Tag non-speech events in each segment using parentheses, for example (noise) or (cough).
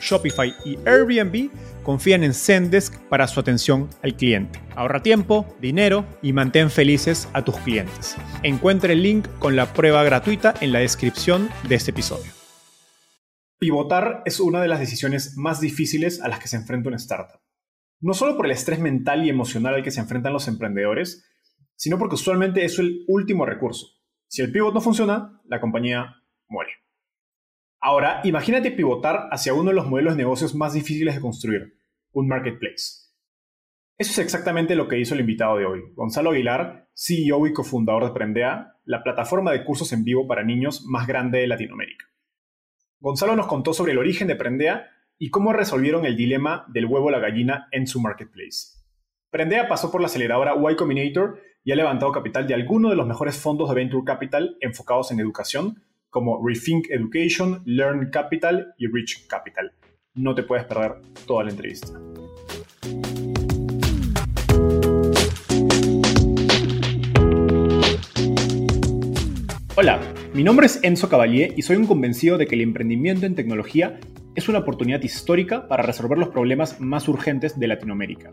Shopify y Airbnb confían en Zendesk para su atención al cliente. Ahorra tiempo, dinero y mantén felices a tus clientes. Encuentre el link con la prueba gratuita en la descripción de este episodio. Pivotar es una de las decisiones más difíciles a las que se enfrenta una startup. No solo por el estrés mental y emocional al que se enfrentan los emprendedores, sino porque usualmente es el último recurso. Si el pivot no funciona, la compañía muere. Ahora, imagínate pivotar hacia uno de los modelos de negocios más difíciles de construir, un marketplace. Eso es exactamente lo que hizo el invitado de hoy, Gonzalo Aguilar, CEO y cofundador de Prendea, la plataforma de cursos en vivo para niños más grande de Latinoamérica. Gonzalo nos contó sobre el origen de Prendea y cómo resolvieron el dilema del huevo o la gallina en su marketplace. Prendea pasó por la aceleradora Y Combinator y ha levantado capital de algunos de los mejores fondos de Venture Capital enfocados en educación, como Rethink Education, Learn Capital y Rich Capital. No te puedes perder toda la entrevista. Hola, mi nombre es Enzo Cavalier y soy un convencido de que el emprendimiento en tecnología es una oportunidad histórica para resolver los problemas más urgentes de Latinoamérica.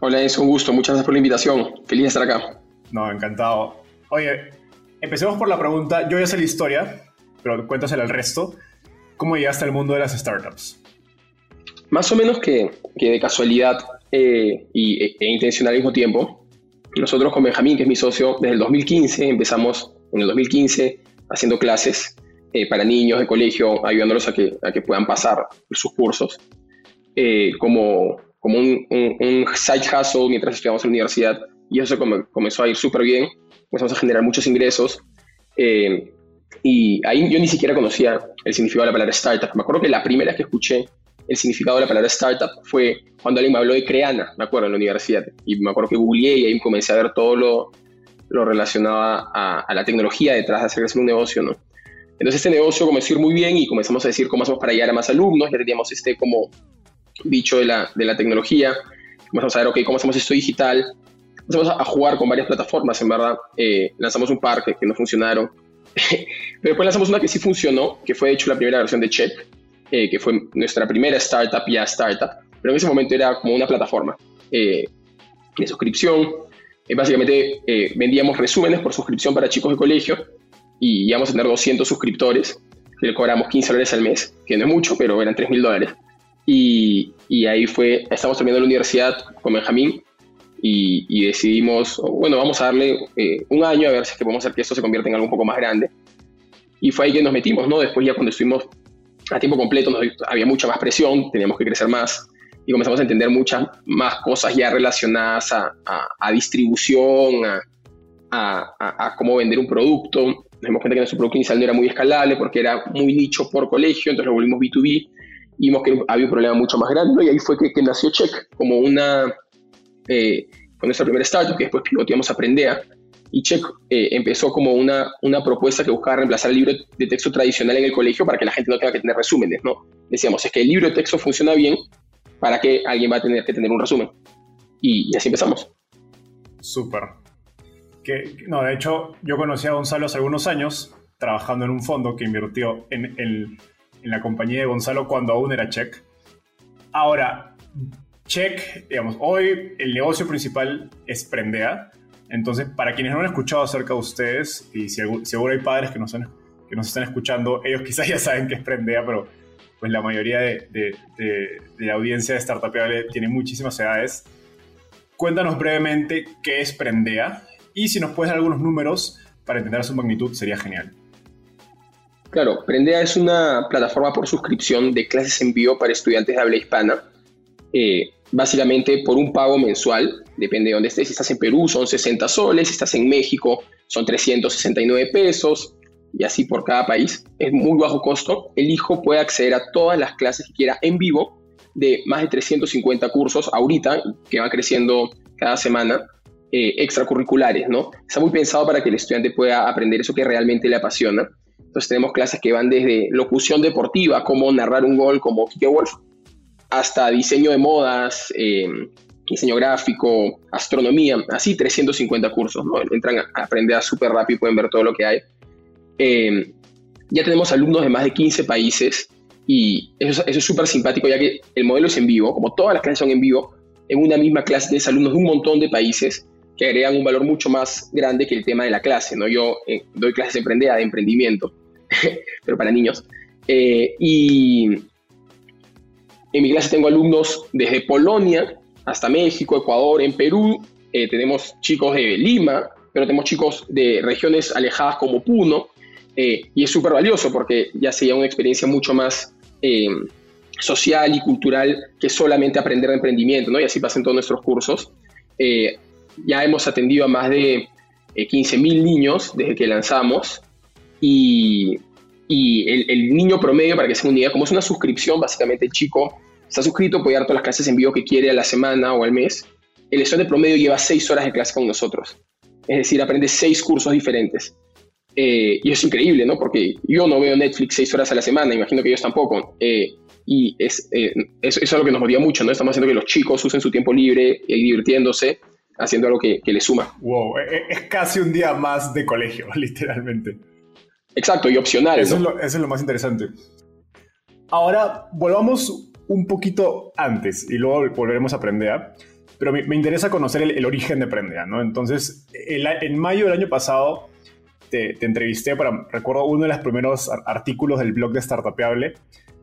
Hola, es un gusto. Muchas gracias por la invitación. Feliz de estar acá. No, encantado. Oye, empecemos por la pregunta. Yo ya sé la historia, pero cuéntasela al resto. ¿Cómo llegaste al mundo de las startups? Más o menos que, de casualidad eh, y, e, e, intencional al mismo tiempo. Nosotros con Benjamín, que es mi socio, desde el 2015 empezamos en el 2015 haciendo clases eh, para niños de colegio, ayudándolos a que, a que puedan pasar sus cursos. Eh, como, como un, un, side hustle mientras estudiamos en la universidad y eso comenzó a ir súper bien, empezamos a generar muchos ingresos y ahí yo ni siquiera conocía el significado de la palabra startup. Me acuerdo que la primera vez que escuché el significado de la palabra startup fue cuando alguien me habló de Creana, me acuerdo, en la universidad. Y me acuerdo que googleé y ahí comencé a ver todo lo, lo relacionado a, la tecnología detrás de hacer un negocio, ¿no? Entonces este negocio comenzó a ir muy bien y comenzamos a decir cómo hacemos para llegar a más alumnos, ya teníamos este como bicho de la, de la tecnología, comenzamos a ver, ok, cómo hacemos esto digital, comenzamos a, jugar con varias plataformas, en verdad, eh, lanzamos un par que, que no funcionaron, (laughs) Pero después lanzamos una que sí funcionó, que fue de hecho la primera versión de Check, eh, que fue nuestra primera startup, ya startup, pero en ese momento era como una plataforma eh, de suscripción. Básicamente vendíamos resúmenes por suscripción para chicos de colegio y íbamos a tener 200 suscriptores, le cobramos 15 dólares al mes, que no es mucho, pero eran 3 mil dólares. Y, y, ahí fue, estamos terminando la universidad con Benjamín y, decidimos, bueno, vamos a darle eh, un año a ver si es que podemos hacer que esto se convierta en algo un poco más grande. Y fue ahí que nos metimos, ¿no? Después ya cuando estuvimos a tiempo completo había mucha más presión, teníamos que crecer más y comenzamos a entender muchas más cosas ya relacionadas a, a, distribución, a, a, cómo vender un producto. Nos dimos cuenta que nuestro producto inicial no era muy escalable porque era muy nicho por colegio, entonces lo volvimos B2B y vimos que había un problema mucho más grande y ahí fue que, que nació Check como una eh, con nuestra primera startup, que después pivoteamos a Prendea, y Check eh, empezó como una, una propuesta que buscaba reemplazar el libro de texto tradicional en el colegio para que la gente no tenga que tener resúmenes, ¿no? Decíamos, es que el libro de texto funciona bien, ¿para que alguien va a tener que tener un resumen? Y, así empezamos. Súper. Que, no, de hecho, yo conocí a Gonzalo hace algunos años trabajando en un fondo que invirtió en, en la compañía de Gonzalo cuando aún era Check. Ahora, Check, digamos, hoy el negocio principal es Prendea, entonces, para quienes no han escuchado acerca de ustedes, y seguro hay padres que nos, que nos están escuchando, ellos (laughs) quizás ya saben que es Prendea, pero pues la mayoría de, de, la audiencia de Startupable tiene muchísimas edades. Cuéntanos brevemente qué es Prendea y si nos puedes dar algunos números para entender su magnitud sería genial. Claro, Prendea es una plataforma por suscripción de clases en vivo para estudiantes de habla hispana. Eh, básicamente por un pago mensual, depende de dónde estés. Si estás en Perú son 60 soles, si estás en México son 369 pesos y así por cada país. Es muy bajo costo. El hijo puede acceder a todas las clases que quiera en vivo de más de 350 cursos ahorita, que van creciendo cada semana, eh, extracurriculares, ¿no? Está muy pensado para que el estudiante pueda aprender eso que realmente le apasiona. Entonces tenemos clases que van desde locución deportiva, como narrar un gol como Kike Wolf, hasta diseño de modas, em, diseño gráfico, astronomía, así 350 cursos, ¿no? Entran a aprender súper rápido y pueden ver todo lo que hay. Em, ya tenemos alumnos de más de 15 países y eso, es súper simpático ya que el modelo es en vivo, como todas las clases son en vivo, en una misma clase tienes alumnos de un montón de países que agregan un valor mucho más grande que el tema de la clase, ¿no? Yo eh, doy clases de de emprendimiento, (laughs) pero para niños. Eh, y en mi clase tengo alumnos desde Polonia hasta México, Ecuador, en Perú. Eh, tenemos chicos de Lima, pero tenemos chicos de regiones alejadas como Puno. Eh, y es súper valioso porque ya sería una experiencia mucho más eh, social y cultural que solamente aprender de emprendimiento, ¿no? Y así pasan todos nuestros cursos. Ya hemos atendido a más de 15.000 niños desde que lanzamos y y el, niño promedio, para que se una idea, como es una suscripción, básicamente el chico está suscrito, puede dar todas las clases en vivo que quiere a la semana o al mes. El estudiante promedio lleva seis horas de clase con nosotros. Es decir, aprende seis cursos diferentes. Eh, y es increíble, ¿no? Porque yo no veo Netflix seis horas a la semana, imagino que ellos tampoco. Eh, y es, eh, eso, es lo que nos motiva mucho, ¿no? Estamos haciendo que los chicos usen su tiempo libre, y divirtiéndose, haciendo algo que, que les suma. Wow, e, e, es casi un día más de colegio, (laughs) literalmente. Exacto, y opcional. Eso, es lo, más interesante. Ahora, volvamos un poquito antes y luego volveremos a Prendea. Pero me, interesa conocer el, origen de Prendea, ¿no? Entonces, en mayo del año pasado te, entrevisté para, recuerdo, uno de los primeros artículos del blog de Startupeable.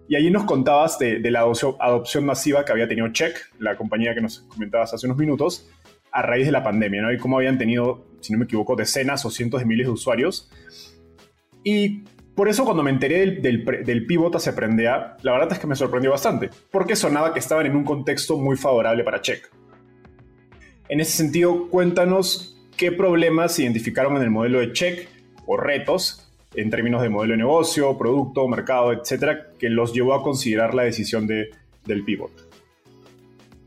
Y allí nos contabas de, la adopción, adopción, masiva que había tenido Check, la compañía que nos comentabas hace unos minutos, a raíz de la pandemia, ¿no? Y cómo habían tenido, si no me equivoco, decenas o cientos de miles de usuarios. Y por eso cuando me enteré del, del, del pivot hacia Prendea, la verdad es que me sorprendió bastante, porque sonaba que estaban en un contexto muy favorable para Check. En ese sentido, cuéntanos qué problemas identificaron en el modelo de Check o retos en términos de modelo de negocio, producto, mercado, etcétera, que los llevó a considerar la decisión de, del pivot.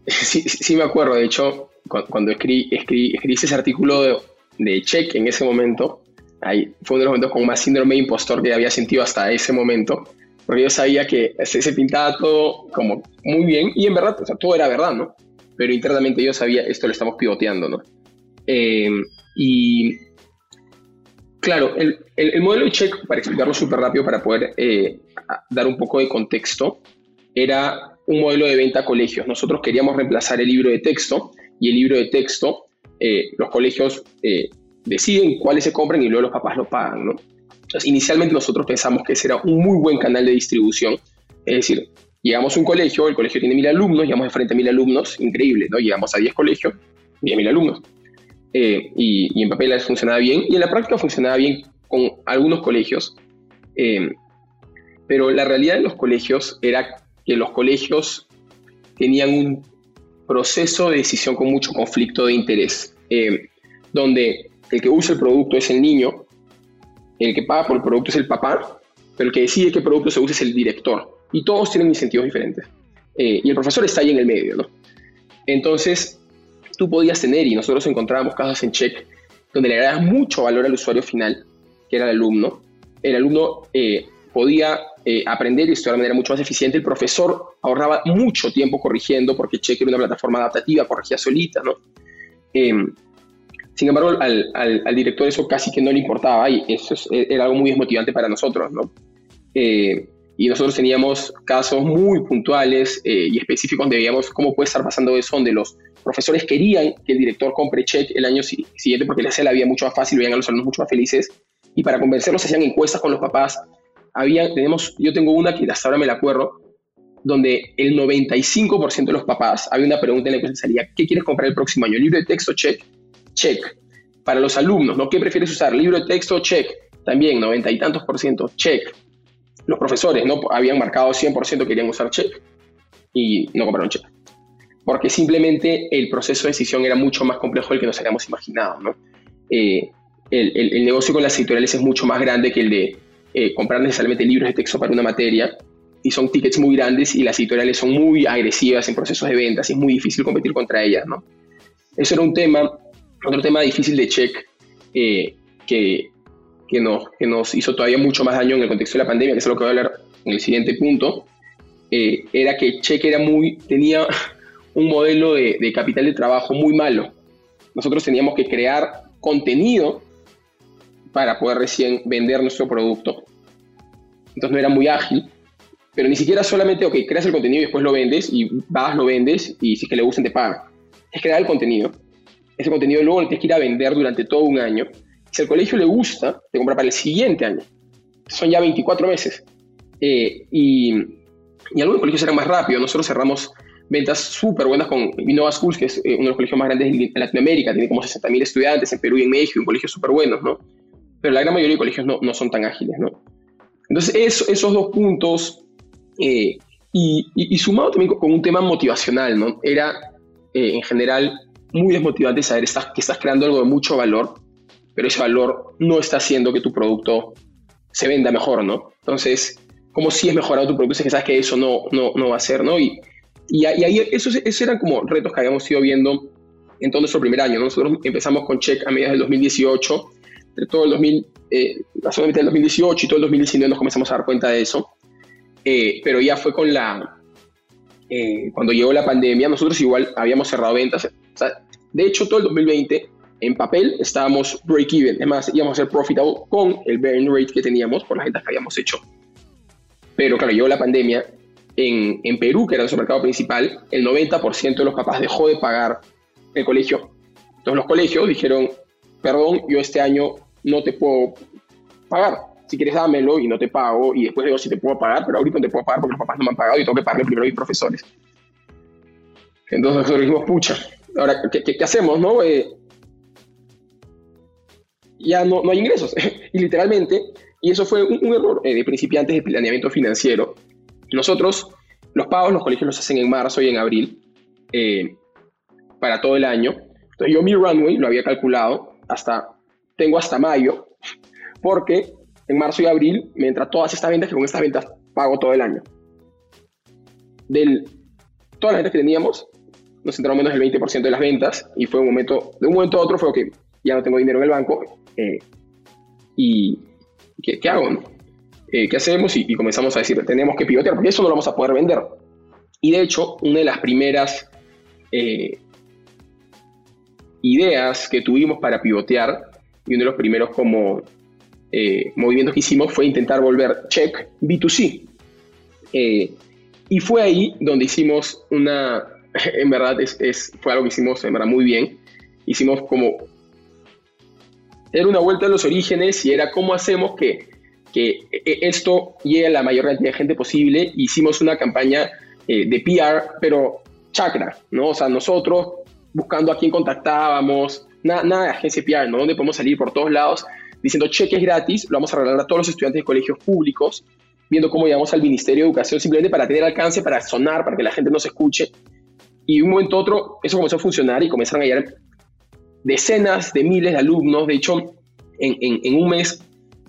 Sí, sí, me acuerdo. De hecho, cuando escribí, escribí, ese artículo de, de, Check en ese momento, Ahí fue uno de los momentos con más síndrome de impostor que había sentido hasta ese momento, porque yo sabía que se, pintaba todo como muy bien y en verdad, o sea, todo era verdad, ¿no? Pero internamente yo sabía, esto lo estamos pivoteando, ¿no? Em, y claro, el, el, modelo de check, para explicarlo súper rápido, para poder eh, dar un poco de contexto, era un modelo de venta a colegios. Nosotros queríamos reemplazar el libro de texto y el libro de texto, eh, los colegios eh, deciden cuáles se compran y luego los papás lo pagan, ¿no? Inicialmente nosotros pensamos que ese era un muy buen canal de distribución, es decir, llegamos a un colegio, el colegio tiene mil alumnos, llegamos de frente a mil alumnos, increíble, ¿no? Llegamos a 10 colegios, mil alumnos. Eh, y, en papel funcionaba bien, y en la práctica funcionaba bien con algunos colegios, eh, pero la realidad de los colegios era que los colegios tenían un proceso de decisión con mucho conflicto de interés, eh, donde el que usa el producto es el niño, el que paga por el producto es el papá, pero el que decide qué producto se usa es el director. Y todos tienen incentivos diferentes. Eh, y el profesor está ahí en el medio. Entonces, tú podías tener, y nosotros encontrábamos casos en check, donde le agregas mucho valor al usuario final, que era el alumno. El alumno eh, podía eh, aprender y estudiar de manera mucho más eficiente. El profesor ahorraba mucho tiempo corrigiendo porque Check era una plataforma adaptativa, corregía solita, ¿no? Em, sin embargo, al, director eso casi que no le importaba y eso era algo muy desmotivante para nosotros, ¿no? Eh, y nosotros teníamos casos muy puntuales y específicos donde veíamos cómo puede estar pasando eso, donde los profesores querían que el director compre check el año siguiente porque les hacía la vida mucho más fácil, veían a los alumnos mucho más felices. Y para convencerlos hacían encuestas con los papás. Había, tenemos, yo tengo una que hasta ahora me la acuerdo, donde el 95% de los papás, había una pregunta en la que salía, ¿qué quieres comprar el próximo año? ¿Libro de texto? Check. Check. Para los alumnos, ¿no? ¿Qué prefieres usar? ¿Libro de texto? Check. También, 90 y tantos por ciento. Check. Los profesores, ¿no? Habían marcado 100% querían usar check y no compraron check porque simplemente el proceso de decisión era mucho más complejo del que nos habíamos imaginado. ¿no? Eh, el, negocio con las editoriales es mucho más grande que el de eh, comprar necesariamente libros de texto para una materia y son tickets muy grandes y las editoriales son muy agresivas en procesos de ventas y es muy difícil competir contra ellas. ¿no? Eso era un tema, otro tema difícil de check eh, que, que, nos, que nos hizo todavía mucho más daño en el contexto de la pandemia, que es lo que voy a hablar en el siguiente punto, era que Check era muy, tenía un modelo de, capital de trabajo muy malo. Nosotros teníamos que crear contenido para poder recién vender nuestro producto. Entonces no era muy ágil, pero ni siquiera solamente, ok, creas el contenido y después lo vendes y vas, lo vendes y si es que le gusta te paga. Es crear el contenido. Ese contenido luego lo tienes que ir a vender durante todo un año. Si al colegio le gusta, te compra para el siguiente año. Son ya 24 meses. Eh, y, algunos colegios eran más rápidos. Nosotros cerramos ventas súper buenas con Innova Schools, que es eh, uno de los colegios más grandes en Latinoamérica, tiene como 60.000 estudiantes en Perú y en México, un colegio súper buenos, ¿no? Pero la gran mayoría de colegios no, no son tan ágiles, ¿no? Entonces, esos dos puntos, eh, y, y, sumado también con un tema motivacional, ¿no? Era, eh, en general, muy desmotivante saber que estás creando algo de mucho valor, pero ese valor no está haciendo que tu producto se venda mejor, ¿no? Entonces, como si es mejorado tu producto, es que sabes que eso no, no, no va a ser, ¿no? Y, y, ahí esos, eran como retos que habíamos ido viendo en todo nuestro primer año. Nosotros empezamos con Check a mediados del 2018, entre todo el 2000, eh, la segunda mitad del 2018 y todo el 2019 nos comenzamos a dar cuenta de eso. Eh, pero ya fue con la, eh, cuando llegó la pandemia, nosotros igual habíamos cerrado ventas. de hecho, todo el 2020 en papel estábamos break-even. Además, íbamos a ser profitable con el burn rate que teníamos por las ventas que habíamos hecho. Pero claro, llegó la pandemia en, Perú, que era nuestro mercado principal, el 90% de los papás dejó de pagar el colegio. Entonces los colegios dijeron, perdón, yo este año no te puedo pagar. Si quieres dámelo y no te pago, y después digo si te puedo pagar, pero ahorita no te puedo pagar porque los papás no me han pagado y tengo que pagarle primero a mis profesores. Entonces nosotros dijimos, pucha, ahora, ¿qué, hacemos, no? Eh, ya no, hay ingresos. (laughs) y literalmente, y eso fue un, error eh, de principiantes de planeamiento financiero, nosotros, los pagos, los colegios los hacen en marzo y en abril eh, para todo el año. Entonces yo mi runway lo había calculado hasta, tengo hasta mayo, porque en marzo y abril me entran todas estas ventas que con estas ventas pago todo el año. De todas las ventas que teníamos, nos entraron menos del 20% de las ventas y fue un momento, de un momento a otro fue que ya no tengo dinero en el banco eh, y ¿qué, ¿qué, hago? Eh, ¿qué hacemos? Y, comenzamos a decir, tenemos que pivotear, porque eso no lo vamos a poder vender. Y de hecho, una de las primeras eh, ideas que tuvimos para pivotear, y uno de los primeros como eh, movimientos que hicimos fue intentar volver check B2C. y fue ahí donde hicimos una, (laughs) en verdad es, fue algo que hicimos en verdad muy bien. Hicimos como, era una vuelta a los orígenes y era cómo hacemos que que eh, esto llegue a la mayor cantidad de gente posible. Hicimos una campaña eh, de PR, pero chakra, ¿no? O sea, nosotros buscando a quién contactábamos, nada, de agencia PR, ¿no? Donde podemos salir por todos lados diciendo cheques gratis, lo vamos a regalar a todos los estudiantes de colegios públicos, viendo cómo llegamos al Ministerio de Educación simplemente para tener alcance, para sonar, para que la gente nos escuche. Y de un momento a otro eso comenzó a funcionar y comenzaron a llegar decenas de miles de alumnos. De hecho, en, un mes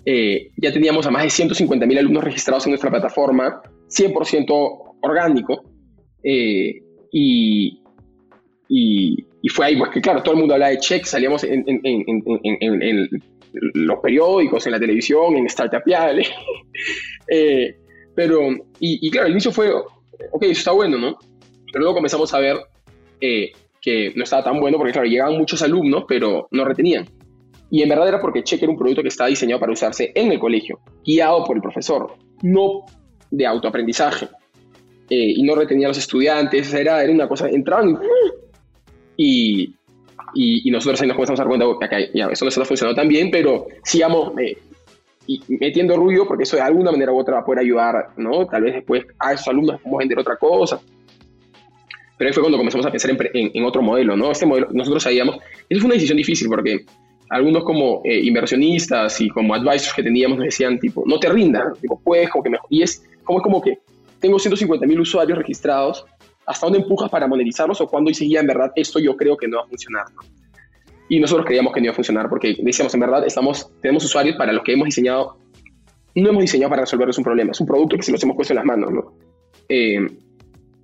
eh, ya teníamos a más de 150.000 alumnos registrados en nuestra plataforma, 100% orgánico, eh, y fue ahí, pues que claro, todo el mundo hablaba de check, salíamos en, en, en, en los periódicos, en la televisión, en Startup (laughs) eh, pero, y, y, claro, el inicio fue, ok, eso está bueno, ¿no? Pero luego comenzamos a ver eh, que no estaba tan bueno porque, claro, llegaban muchos alumnos, pero no retenían. Y en verdad era porque Check era un producto que estaba diseñado para usarse en el colegio, guiado por el profesor, no de autoaprendizaje. Eh, y no retenía a los estudiantes, era, era una cosa, entraban y, y, nosotros ahí nos comenzamos a dar cuenta que ya, eso no está funcionando tan bien, pero sigamos eh, metiendo ruido porque eso de alguna manera u otra va a poder ayudar, ¿no? Tal vez después a esos alumnos podemos vender otra cosa. Pero ahí fue cuando comenzamos a pensar en, en, otro modelo, ¿no? Este modelo, nosotros sabíamos, eso fue una decisión difícil porque algunos como eh, inversionistas y como advisors que teníamos nos decían, tipo, no te rindas, tipo, puedes, como que mejor. Y es como, es como que tengo 150 mil usuarios registrados, ¿hasta dónde empujas para monetizarlos o cuando dices, en verdad, esto yo creo que no va a funcionar? Y nosotros creíamos que no iba a funcionar porque decíamos, en verdad, estamos, tenemos usuarios para los que hemos diseñado, no hemos diseñado para resolverles un problema, es un producto que se los hemos puesto en las manos, ¿no? Eh,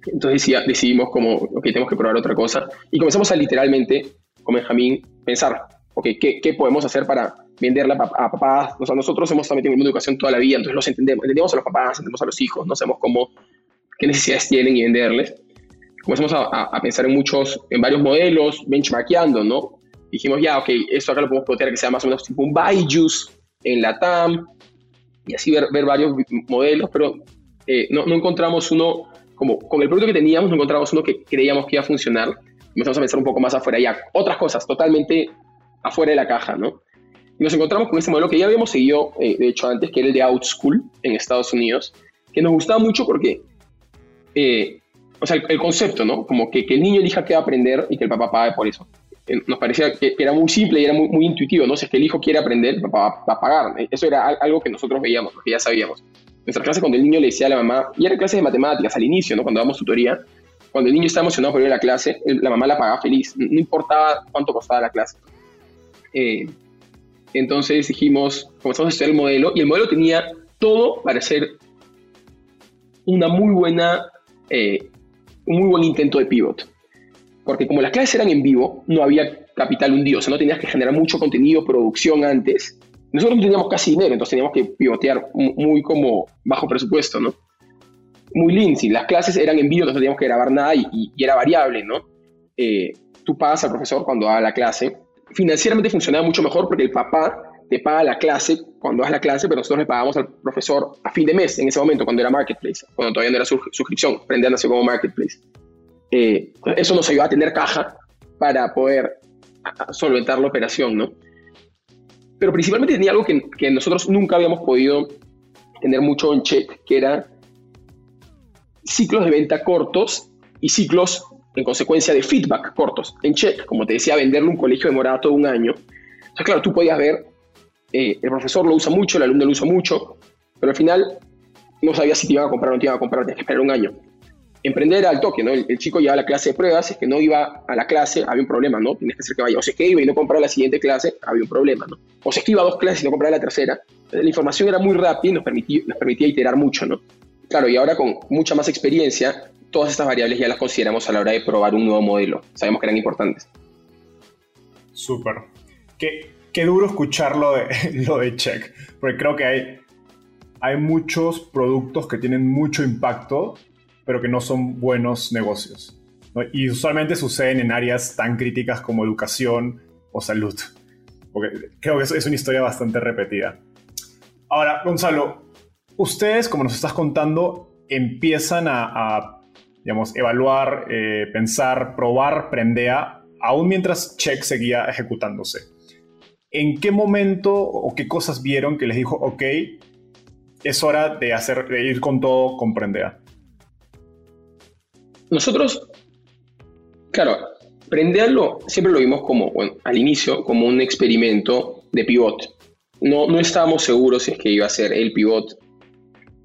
entonces decidimos como, ok, tenemos que probar otra cosa y comenzamos a literalmente, con Benjamín, pensar, ok, ¿qué, qué podemos hacer para venderla a, papás? O sea, nosotros hemos estado metido en el mundo de educación toda la vida, entonces los entendemos, entendemos a los papás, entendemos a los hijos, no sabemos cómo, qué necesidades tienen y venderles. Comenzamos a, a, pensar en muchos, en varios modelos, benchmarkeando, ¿no? Dijimos, ya, ok, esto acá lo podemos poder que sea más o menos tipo un Byju's en la TAM, y así ver, varios modelos, pero eh, no, no, encontramos uno, como con el producto que teníamos, no encontramos uno que creíamos que iba a funcionar. Comenzamos a pensar un poco más afuera, ya, otras cosas totalmente afuera de la caja, ¿no? Y nos encontramos con este modelo que ya habíamos seguido, eh, de hecho, antes, que era el de OutSchool en Estados Unidos, que nos gustaba mucho porque, eh, o sea, el, concepto, ¿no? Como que, que, el niño elija qué va a aprender y que el papá pague por eso. Eh, nos parecía que, era muy simple y era muy, muy, intuitivo, ¿no? Si es que el hijo quiere aprender, el papá va, a pagar. Eso era algo que nosotros veíamos, que ya sabíamos. Nuestra clase, cuando el niño le decía a la mamá, y era clase de matemáticas al inicio, ¿no? Cuando damos tutoría, cuando el niño estaba emocionado por ir a la clase, la mamá la pagaba feliz, no importaba cuánto costaba la clase. Eh, entonces dijimos, comenzamos a estudiar el modelo y el modelo tenía todo para ser una muy buena, eh, un muy buen intento de pivot. Porque como las clases eran en vivo, no había capital hundido, o sea, no tenías que generar mucho contenido, producción antes. Nosotros no teníamos casi dinero, entonces teníamos que pivotear muy como bajo presupuesto, ¿no? Muy lean, las clases eran en vivo, entonces no teníamos que grabar nada y, era variable, ¿no? Eh, tú pagas al profesor cuando da la clase financieramente funcionaba mucho mejor porque el papá te paga la clase cuando das la clase, pero nosotros le pagamos al profesor a fin de mes, en ese momento, cuando era Marketplace, cuando todavía no era suscripción, prendía nació como Marketplace. Eh, eso nos ayuda a tener caja para poder solventar la operación, ¿no? Pero principalmente tenía algo que, que nosotros nunca habíamos podido tener mucho en check, que era ciclos de venta cortos y ciclos en consecuencia de feedback cortos. En check, como te decía, venderle un colegio demoraba todo un año. O sea, claro, tú podías ver, eh, el profesor lo usa mucho, el alumno lo usa mucho, pero al final no sabías si te iban a comprar o no te iban a comprar, tenías que esperar un año. Emprender al toque, ¿no? El, chico llevaba la clase de pruebas, es que no iba a la clase, había un problema, ¿no? Tienes que hacer que vaya. O si es que iba y no compraba la siguiente clase, había un problema, ¿no? O si es que iba a dos clases y no compraba la tercera. La información era muy rápida y nos permitía, nos permitía iterar mucho, ¿no? Claro, y ahora con mucha más experiencia, todas estas variables ya las consideramos a la hora de probar un nuevo modelo. Sabemos que eran importantes. Súper. Qué, qué, duro escuchar lo de, (laughs) lo Check, porque creo que hay, hay muchos productos que tienen mucho impacto, pero que no son buenos negocios. Y usualmente suceden en áreas tan críticas como educación o salud. Porque creo que es una historia bastante repetida. Ahora, Gonzalo, ustedes, como nos estás contando, empiezan a digamos, evaluar, eh, pensar, probar Prendea, aún mientras Check seguía ejecutándose. ¿En qué momento o qué cosas vieron que les dijo, ok, es hora de, hacer, de ir con todo con Prendea? Nosotros, claro, Prendea lo, siempre lo vimos como, bueno, al inicio, como un experimento de pivot. No, no estábamos seguros si es que iba a ser el pivot.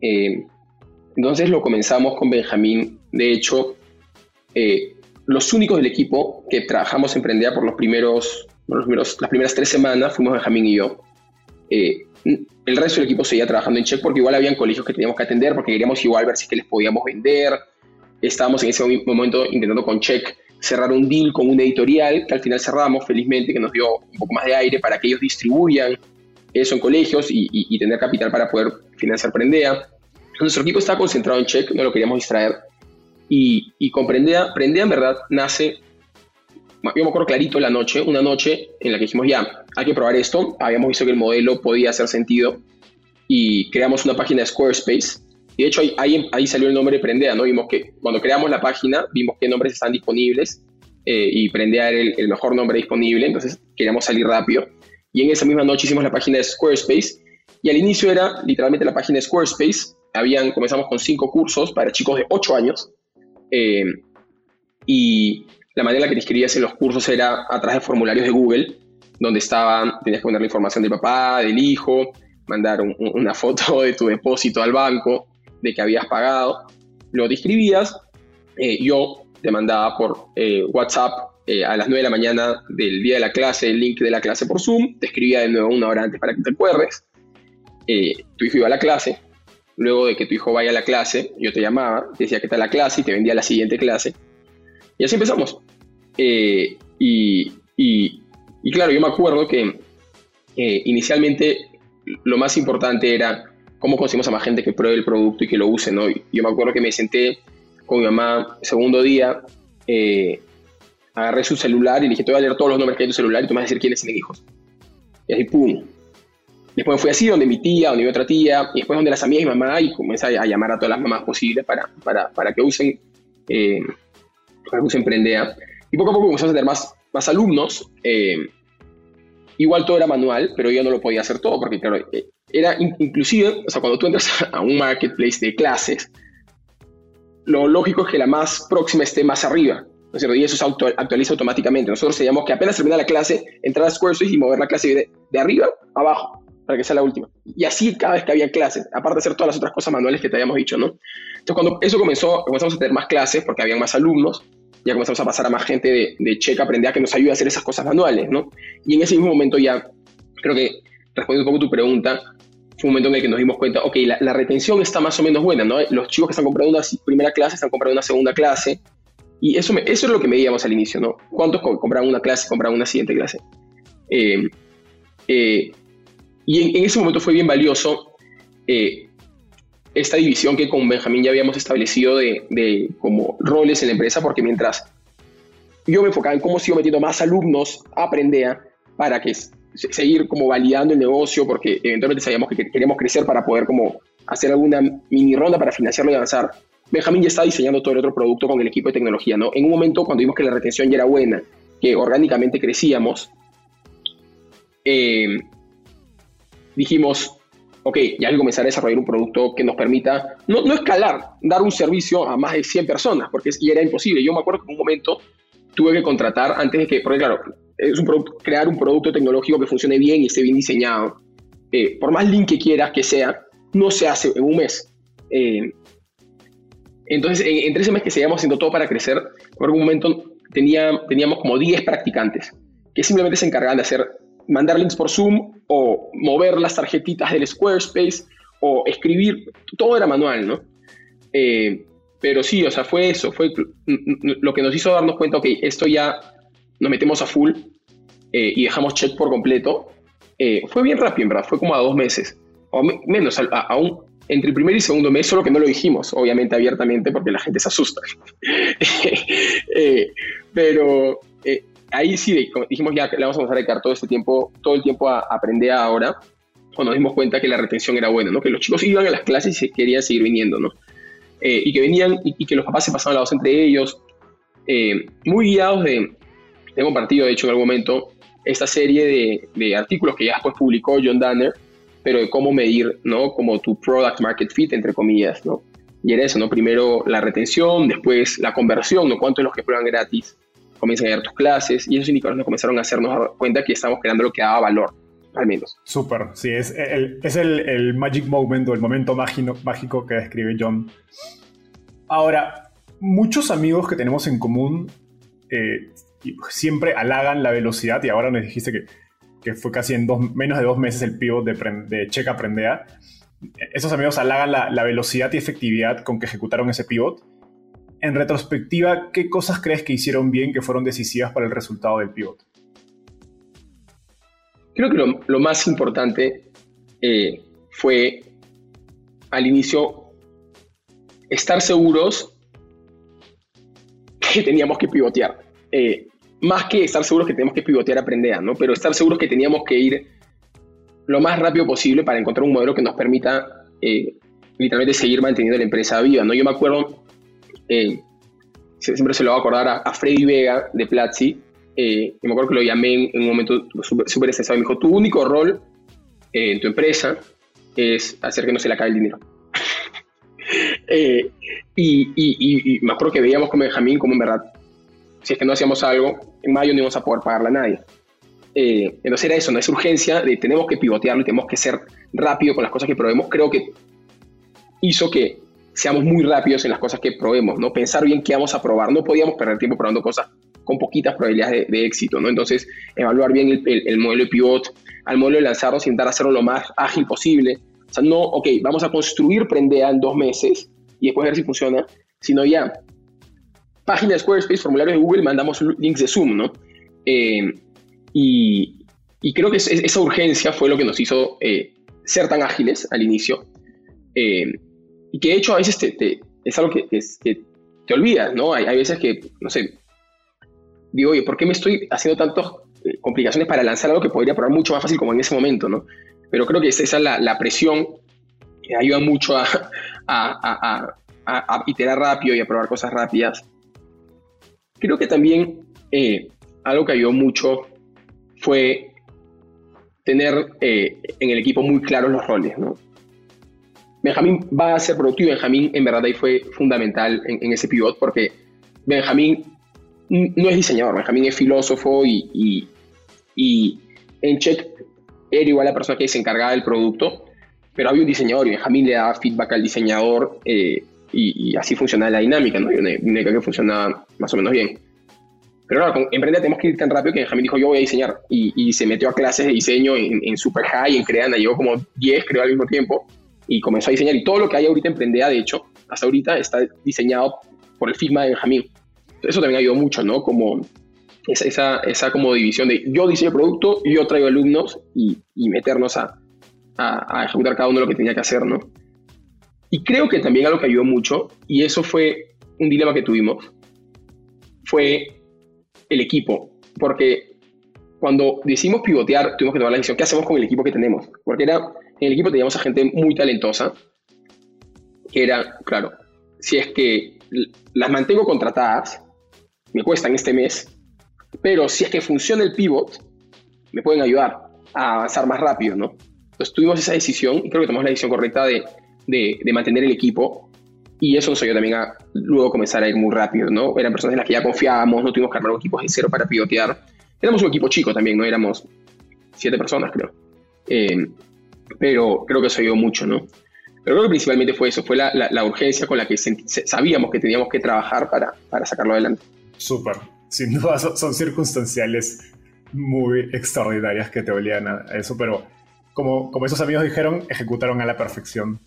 Eh, entonces lo comenzamos con Benjamín. De hecho, eh, los únicos del equipo que trabajamos en Prendea por los primeros, los primeros, las primeras tres semanas fuimos Benjamín y yo. Eh, el resto del equipo seguía trabajando en Check porque igual habían colegios que teníamos que atender porque queríamos igual ver si es que les podíamos vender. Estábamos en ese momento intentando con Check cerrar un deal con una editorial que al final cerramos felizmente, que nos dio un poco más de aire para que ellos distribuyan eso en colegios y, tener capital para poder financiar Prendea. Nuestro equipo estaba concentrado en Check, no lo queríamos distraer. Y, y con Prendea, Prendea en verdad nace, yo me acuerdo clarito la noche, una noche en la que dijimos ya, hay que probar esto, habíamos visto que el modelo podía hacer sentido y creamos una página de Squarespace. Y de hecho ahí, ahí, salió el nombre de Prendea, ¿no? Vimos que cuando creamos la página, vimos qué nombres están disponibles eh, y Prendea era el, el, mejor nombre disponible, entonces queríamos salir rápido. Y en esa misma noche hicimos la página de Squarespace y al inicio era literalmente la página de Squarespace. Habían, comenzamos con cinco cursos para chicos de 8 años eh, y la manera en la que te inscribías en los cursos era a través de formularios de Google, donde estaban, tenías que poner la información del papá, del hijo, mandar una foto (laughs) de tu depósito al banco, de que habías pagado. Lo te inscribías, eh, yo te mandaba por eh, WhatsApp eh, a las 9 de la mañana del día de la clase el link de la clase por Zoom, te escribía de nuevo una hora antes para que te acuerdes. tu hijo iba a la clase, luego de que tu hijo vaya a la clase, yo te llamaba, decía que está la clase y te vendía la siguiente clase. Y así empezamos. y, y, claro, yo me acuerdo que inicialmente lo más importante era cómo conseguimos a más gente que pruebe el producto y que lo use, ¿no? yo me acuerdo que me senté con mi mamá segundo día, eh, agarré su celular y dije, te voy a leer todos los nombres que hay en tu celular y tú me vas a decir quiénes tienen hijos. Y así, pum. Después me fui así, donde mi tía, donde mi otra tía, y después donde las amigas de mi mamá, y comencé a, llamar a todas las mamás posibles para, para, para que usen, eh, para que usen Prendea. Y poco a poco comenzamos a tener más, más alumnos. Eh, igual todo era manual, pero yo no lo podía hacer todo, porque claro, eh, era inclusive, o sea, cuando tú entras (laughs) a un marketplace de clases, lo lógico es que la más próxima esté más arriba, ¿no es cierto? Y eso se actualiza automáticamente. Nosotros sabíamos que apenas termina la clase, entrar a Squarespace y mover la clase de, de arriba a abajo, para que sea la última. Y así cada vez que había clases, aparte de hacer todas las otras cosas manuales que te habíamos dicho, ¿no? Entonces, cuando eso comenzó, comenzamos a tener más clases, porque había más alumnos, ya comenzamos a pasar a más gente de, de Checa Aprende a que nos ayude a hacer esas cosas manuales, ¿no? Y en ese mismo momento ya, creo que respondiendo un poco tu pregunta, fue un momento en el que nos dimos cuenta, ok, la, retención está más o menos buena, ¿no? Los chicos que están comprando una primera clase están comprando una segunda clase, y eso, eso es lo que medíamos al inicio, ¿no? ¿Cuántos compraban una clase, compraban una siguiente clase? Eh, eh, y en, ese momento fue bien valioso eh, esta división que con Benjamín ya habíamos establecido de, como roles en la empresa, porque mientras yo me enfocaba en cómo sigo metiendo más alumnos a Aprendea para que seguir como validando el negocio, porque eventualmente sabíamos que queríamos crecer para poder como hacer alguna mini ronda para financiarlo y avanzar. Benjamín ya está diseñando todo el otro producto con el equipo de tecnología, ¿no? En un momento cuando vimos que la retención ya era buena, que orgánicamente crecíamos, eh, dijimos, ok, ya hay que comenzar a desarrollar un producto que nos permita, no, no escalar, dar un servicio a más de 100 personas, porque es, y era imposible. Yo me acuerdo que en un momento tuve que contratar antes de que, porque claro, es un crear un producto tecnológico que funcione bien y esté bien diseñado. Eh, por más link que quieras que sea, no se hace en un mes. Eh, entonces, en, tres meses que seguíamos haciendo todo para crecer, en algún momento tenía, teníamos como 10 practicantes que simplemente se encargaban de hacer mandar links por Zoom o mover las tarjetitas del Squarespace o escribir, todo era manual, ¿no? Eh, pero sí, o sea, fue eso, fue lo que nos hizo darnos cuenta, ok, esto ya nos metemos a full eh, y dejamos check por completo. Eh, fue bien rápido, en verdad, fue como a dos meses, o menos, aún entre el primer y segundo mes, solo que no lo dijimos, obviamente abiertamente, porque la gente se asusta. (laughs) pero ahí sí dijimos ya que le vamos a dedicar todo este tiempo, todo el tiempo a, aprender ahora, cuando nos dimos cuenta que la retención era buena, ¿no? Que los chicos iban a las clases y querían seguir viniendo. Eh, y que venían y, que los papás se pasaban la voz entre ellos, eh, muy guiados de, he compartido de hecho en algún momento esta serie de, de, artículos que ya después publicó John Danner, pero de cómo medir, ¿no? Como tu product market fit, entre comillas, ¿no? Y era eso, ¿no? Primero la retención, después la conversión, ¿no? ¿Cuántos los que prueban gratis? Comienzan a ver tus clases y esos indicadores nos comenzaron a hacernos cuenta que estamos creando lo que daba valor, al menos. Súper, sí, es el, es el, el, magic moment o el momento mágico, mágico que describe John. Ahora, muchos amigos que tenemos en común eh, siempre halagan la velocidad y ahora nos dijiste que, que fue casi en dos, menos de dos meses el pivot de, de Checa Aprendea. Esos amigos halagan la, la velocidad y efectividad con que ejecutaron ese pivot en retrospectiva, ¿qué cosas crees que hicieron bien que fueron decisivas para el resultado del pivot? Creo que lo, más importante eh, fue al inicio estar seguros que teníamos que pivotear. Eh, más que estar seguros que tenemos que pivotear a ¿no? Pero estar seguros que teníamos que ir lo más rápido posible para encontrar un modelo que nos permita eh, literalmente seguir manteniendo la empresa viva, ¿no? Yo me acuerdo, eh, siempre se lo voy a acordar a, Freddy Vega de Platzi, eh, me acuerdo que lo llamé en, un momento súper estresado y me dijo, tu único rol en tu empresa es hacer que no se le acabe el dinero. (laughs) y, me acuerdo que veíamos con Benjamín como en verdad, si es que no hacíamos algo, en mayo no íbamos a poder pagarle a nadie. Eh, entonces era eso, no es urgencia de tenemos que pivotearlo y tenemos que ser rápido con las cosas que probemos. Creo que hizo que seamos muy rápidos en las cosas que probemos, ¿no? Pensar bien qué vamos a probar. No podíamos perder tiempo probando cosas con poquitas probabilidades de, éxito, ¿no? Entonces, evaluar bien el, modelo de pivot, al modelo de lanzarnos, intentar hacerlo lo más ágil posible. O sea, no, ok, vamos a construir Prendea en dos meses y después ver si funciona, sino ya, página de Squarespace, formulario de Google, mandamos links de Zoom, ¿no? Eh, y, creo que esa urgencia fue lo que nos hizo eh, ser tan ágiles al inicio. Eh, y que de hecho a veces te, es algo que, te olvidas, ¿no? Hay, veces que, no sé, digo, oye, ¿por qué me estoy haciendo tantas complicaciones para lanzar algo que podría probar mucho más fácil como en ese momento, ¿no? Pero creo que esa es la, presión que ayuda mucho a, a, a, iterar rápido y a probar cosas rápidas. Creo que también eh, algo que ayudó mucho fue tener eh, en el equipo muy claros los roles. ¿no? Benjamín va a ser productivo. Benjamín en verdad ahí fue fundamental en, ese pivot porque Benjamín no es diseñador, Benjamín es filósofo y, y, en Check era igual la persona que se encargaba del producto, pero había un diseñador y Benjamín le daba feedback al diseñador eh, y, así funcionaba la dinámica, ¿no? Y una dinámica que funcionaba más o menos bien. Pero claro, con Emprende tenemos que ir tan rápido que Benjamín dijo, yo voy a diseñar. Y, se metió a clases de diseño en, Super High, en Creana, llegó como 10, creo, al mismo tiempo, y comenzó a diseñar. Y todo lo que hay ahorita en Emprendea, de hecho, hasta ahorita está diseñado por el Figma de Benjamín. Eso también ayudó mucho, ¿no? Como esa, esa, esa como división de yo diseño producto, yo traigo alumnos y, y meternos a, a, a, ejecutar cada uno lo que tenía que hacer, ¿no? Y creo que también algo que ayudó mucho, y eso fue un dilema que tuvimos, fue el equipo. Porque cuando decidimos pivotear, tuvimos que tomar la decisión, ¿qué hacemos con el equipo que tenemos? Porque era, en el equipo teníamos a gente muy talentosa, que era, claro, si es que las mantengo contratadas, me cuestan este mes, pero si es que funciona el pivot, me pueden ayudar a avanzar más rápido, ¿no? Entonces tuvimos esa decisión y creo que tomamos la decisión correcta de de, mantener el equipo y eso nos ayudó también a luego comenzar a ir muy rápido, ¿no? Eran personas en las que ya confiábamos, no tuvimos que armar equipos de cero para pivotear. Éramos un equipo chico también, ¿no? Éramos siete personas, creo. Eh, pero creo que eso ayudó mucho, ¿no? Pero creo que principalmente fue eso, fue la, urgencia con la que sabíamos que teníamos que trabajar para, para sacarlo adelante. Súper, sin duda son, circunstanciales muy extraordinarias que te olían a eso, pero como, como esos amigos dijeron, ejecutaron a la perfección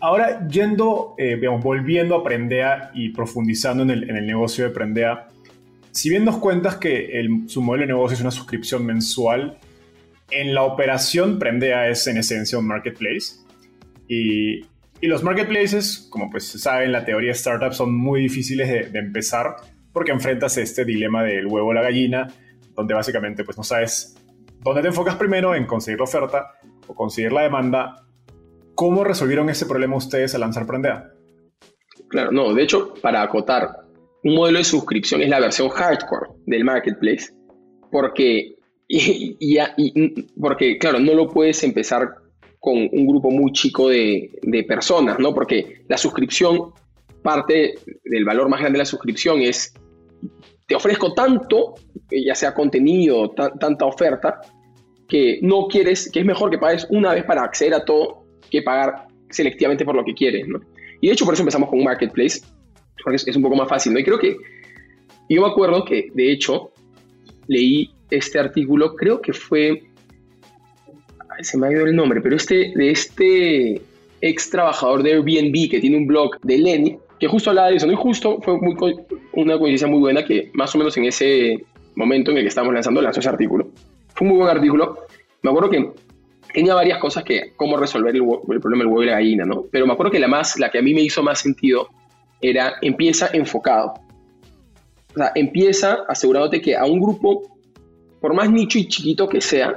Ahora, yendo, eh, digamos, volviendo a Prendea y profundizando en el, negocio de Prendea, si bien nos cuentas que su modelo de negocio es una suscripción mensual, en la operación Prendea es en esencia un marketplace. Y, los marketplaces, como pues se sabe en la teoría de startups, son muy difíciles de, de empezar porque enfrentas este dilema del huevo o la gallina, donde básicamente pues no sabes dónde te enfocas primero en conseguir la oferta o conseguir la demanda ¿Cómo resolvieron ese problema ustedes al lanzar Prendea? Claro, no, de hecho, para acotar, un modelo de suscripción es la versión hardcore del marketplace, porque, y, porque claro, no lo puedes empezar con un grupo muy chico de, personas, ¿no? Porque la suscripción, parte del valor más grande de la suscripción es, te ofrezco tanto, ya sea contenido, tanta oferta, que no quieres, que es mejor que pagues una vez para acceder a todo que pagar selectivamente por lo que quieres, ¿no? Y de hecho por eso empezamos con un marketplace, porque es, un poco más fácil, ¿no? Y creo que, yo me acuerdo que de hecho leí este artículo, creo que fue, se me ha ido el nombre, pero este, de este ex trabajador de Airbnb que tiene un blog de Lenny, que justo hablaba de eso, ¿no? Y justo fue muy, una coincidencia muy buena que más o menos en ese momento en el que estábamos lanzando, lanzó ese artículo. Fue un muy buen artículo. Me acuerdo que tenía varias cosas que, cómo resolver el, problema del huevo y la gallina, ¿no? Pero me acuerdo que la más, la que a mí me hizo más sentido era empieza enfocado. O sea, empieza asegurándote que a un grupo, por más nicho y chiquito que sea,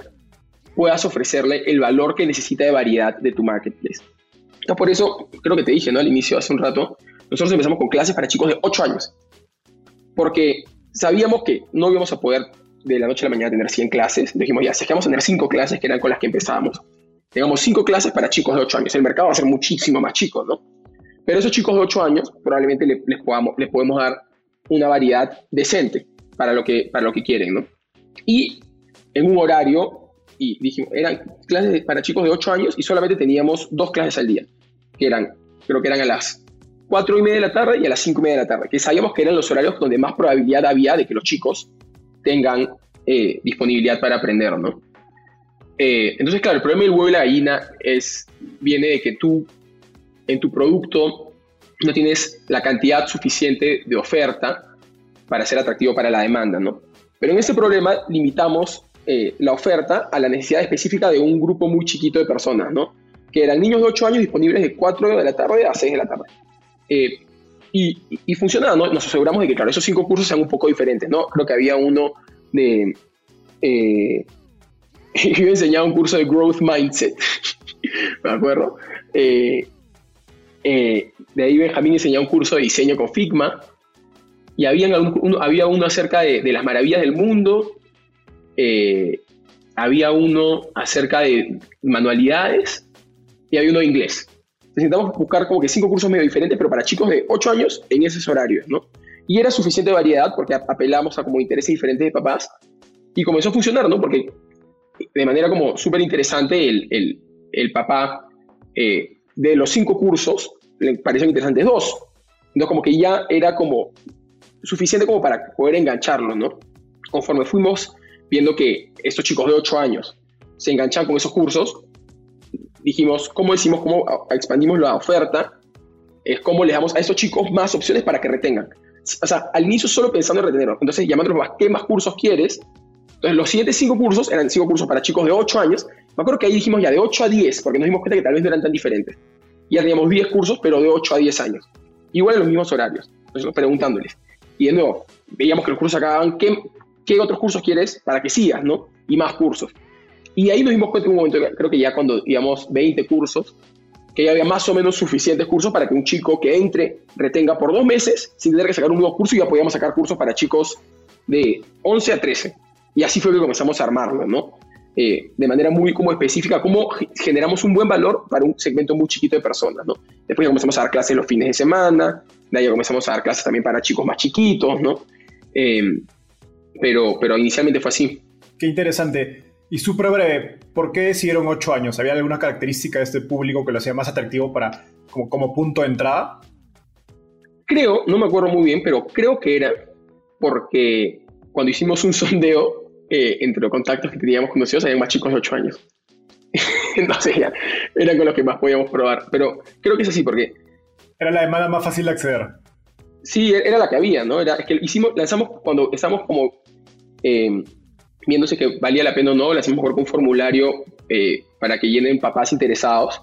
puedas ofrecerle el valor que necesita de variedad de tu marketplace. Entonces, por eso, creo que te dije, ¿no? Al inicio, hace un rato, nosotros empezamos con clases para chicos de 8 años. Porque sabíamos que no íbamos a poder de la noche a la mañana tener 100 clases. Dijimos, ya, si vamos a tener 5 clases, que eran con las que empezábamos, tengamos 5 clases para chicos de 8 años. El mercado va a ser muchísimo más chico, ¿no? Pero esos chicos de 8 años probablemente les, podamos, les podemos dar una variedad decente para lo que, para lo que quieren, ¿no? Y en un horario, y dijimos, eran clases para chicos de 8 años y solamente teníamos dos clases al día, que eran, creo que eran a las 4 y media de la tarde y a las 5 y media de la tarde, que sabíamos que eran los horarios donde más probabilidad había de que los chicos tengan eh, disponibilidad para aprender, ¿no? Eh, entonces, claro, el problema del huevo y la gallina es, viene de que tú en tu producto no tienes la cantidad suficiente de oferta para ser atractivo para la demanda, ¿no? Pero en ese problema limitamos eh, la oferta a la necesidad específica de un grupo muy chiquito de personas, ¿no? Que eran niños de 8 años disponibles de 4 de la tarde a 6 de la tarde. y, y, funcionaba, ¿no? Nos aseguramos de que, claro, esos cinco cursos sean un poco diferentes, ¿no? Creo que había uno de... Eh, (laughs) yo enseñaba un curso de Growth Mindset, (laughs) ¿me acuerdo? Eh, eh, de ahí Benjamín enseñaba un curso de diseño con Figma, y había había uno acerca de, las maravillas del mundo, eh, había uno acerca de manualidades, y había uno de inglés. Necesitamos buscar como que cinco cursos medio diferentes, pero para chicos de 8 años en esos horarios, ¿no? Y era suficiente variedad porque apelamos a como intereses diferentes de papás y comenzó a funcionar, ¿no? Porque de manera como súper interesante el, el, el, papá eh, de los cinco cursos le parecieron interesantes dos. Entonces como que ya era como suficiente como para poder engancharlos, ¿no? Conforme fuimos viendo que estos chicos de 8 años se enganchan con esos cursos, dijimos, ¿cómo decimos, cómo expandimos la oferta? Es cómo le damos a esos chicos más opciones para que retengan o sea, al inicio solo pensando en retenerlos. Entonces, llamándolos, ¿qué más cursos quieres? Entonces, los siguientes cinco cursos eran cinco cursos para chicos de 8 años. Me acuerdo que ahí dijimos ya de 8 a 10, porque nos dimos cuenta que tal vez no eran tan diferentes. Ya teníamos 10 cursos, pero de 8 a 10 años. Igual en los mismos horarios. Entonces, preguntándoles. Y de nuevo, veíamos que los cursos acababan, ¿qué, ¿qué otros cursos quieres para que sigas, no? Y más cursos. Y ahí nos dimos cuenta en un momento, creo que ya cuando íbamos 20 cursos, que ya había más o menos suficientes cursos para que un chico que entre retenga por dos meses sin tener que sacar un nuevo curso y ya podíamos sacar cursos para chicos de 11 a 13. Y así fue que comenzamos a armarlo, ¿no? Eh, de manera muy como específica, cómo generamos un buen valor para un segmento muy chiquito de personas, ¿no? Después ya comenzamos a dar clases los fines de semana, de ahí ya comenzamos a dar clases también para chicos más chiquitos, ¿no? Eh, pero, pero inicialmente fue así. Qué interesante. Y súper breve, ¿por qué decidieron ocho años? ¿Había alguna característica de este público que lo hacía más atractivo para, como, como punto de entrada? Creo, no me acuerdo muy bien, pero creo que era porque cuando hicimos un sondeo eh, entre los contactos que teníamos conocidos, había más chicos de ocho años. (laughs) Entonces ya, eran con los que más podíamos probar. Pero creo que es así porque... Era la demanda más fácil de acceder. Sí, era la que había, ¿no? Era, es que hicimos, lanzamos cuando estamos como... Eh, viéndose que valía la pena o no, mejor con un formulario eh, para que llenen papás interesados.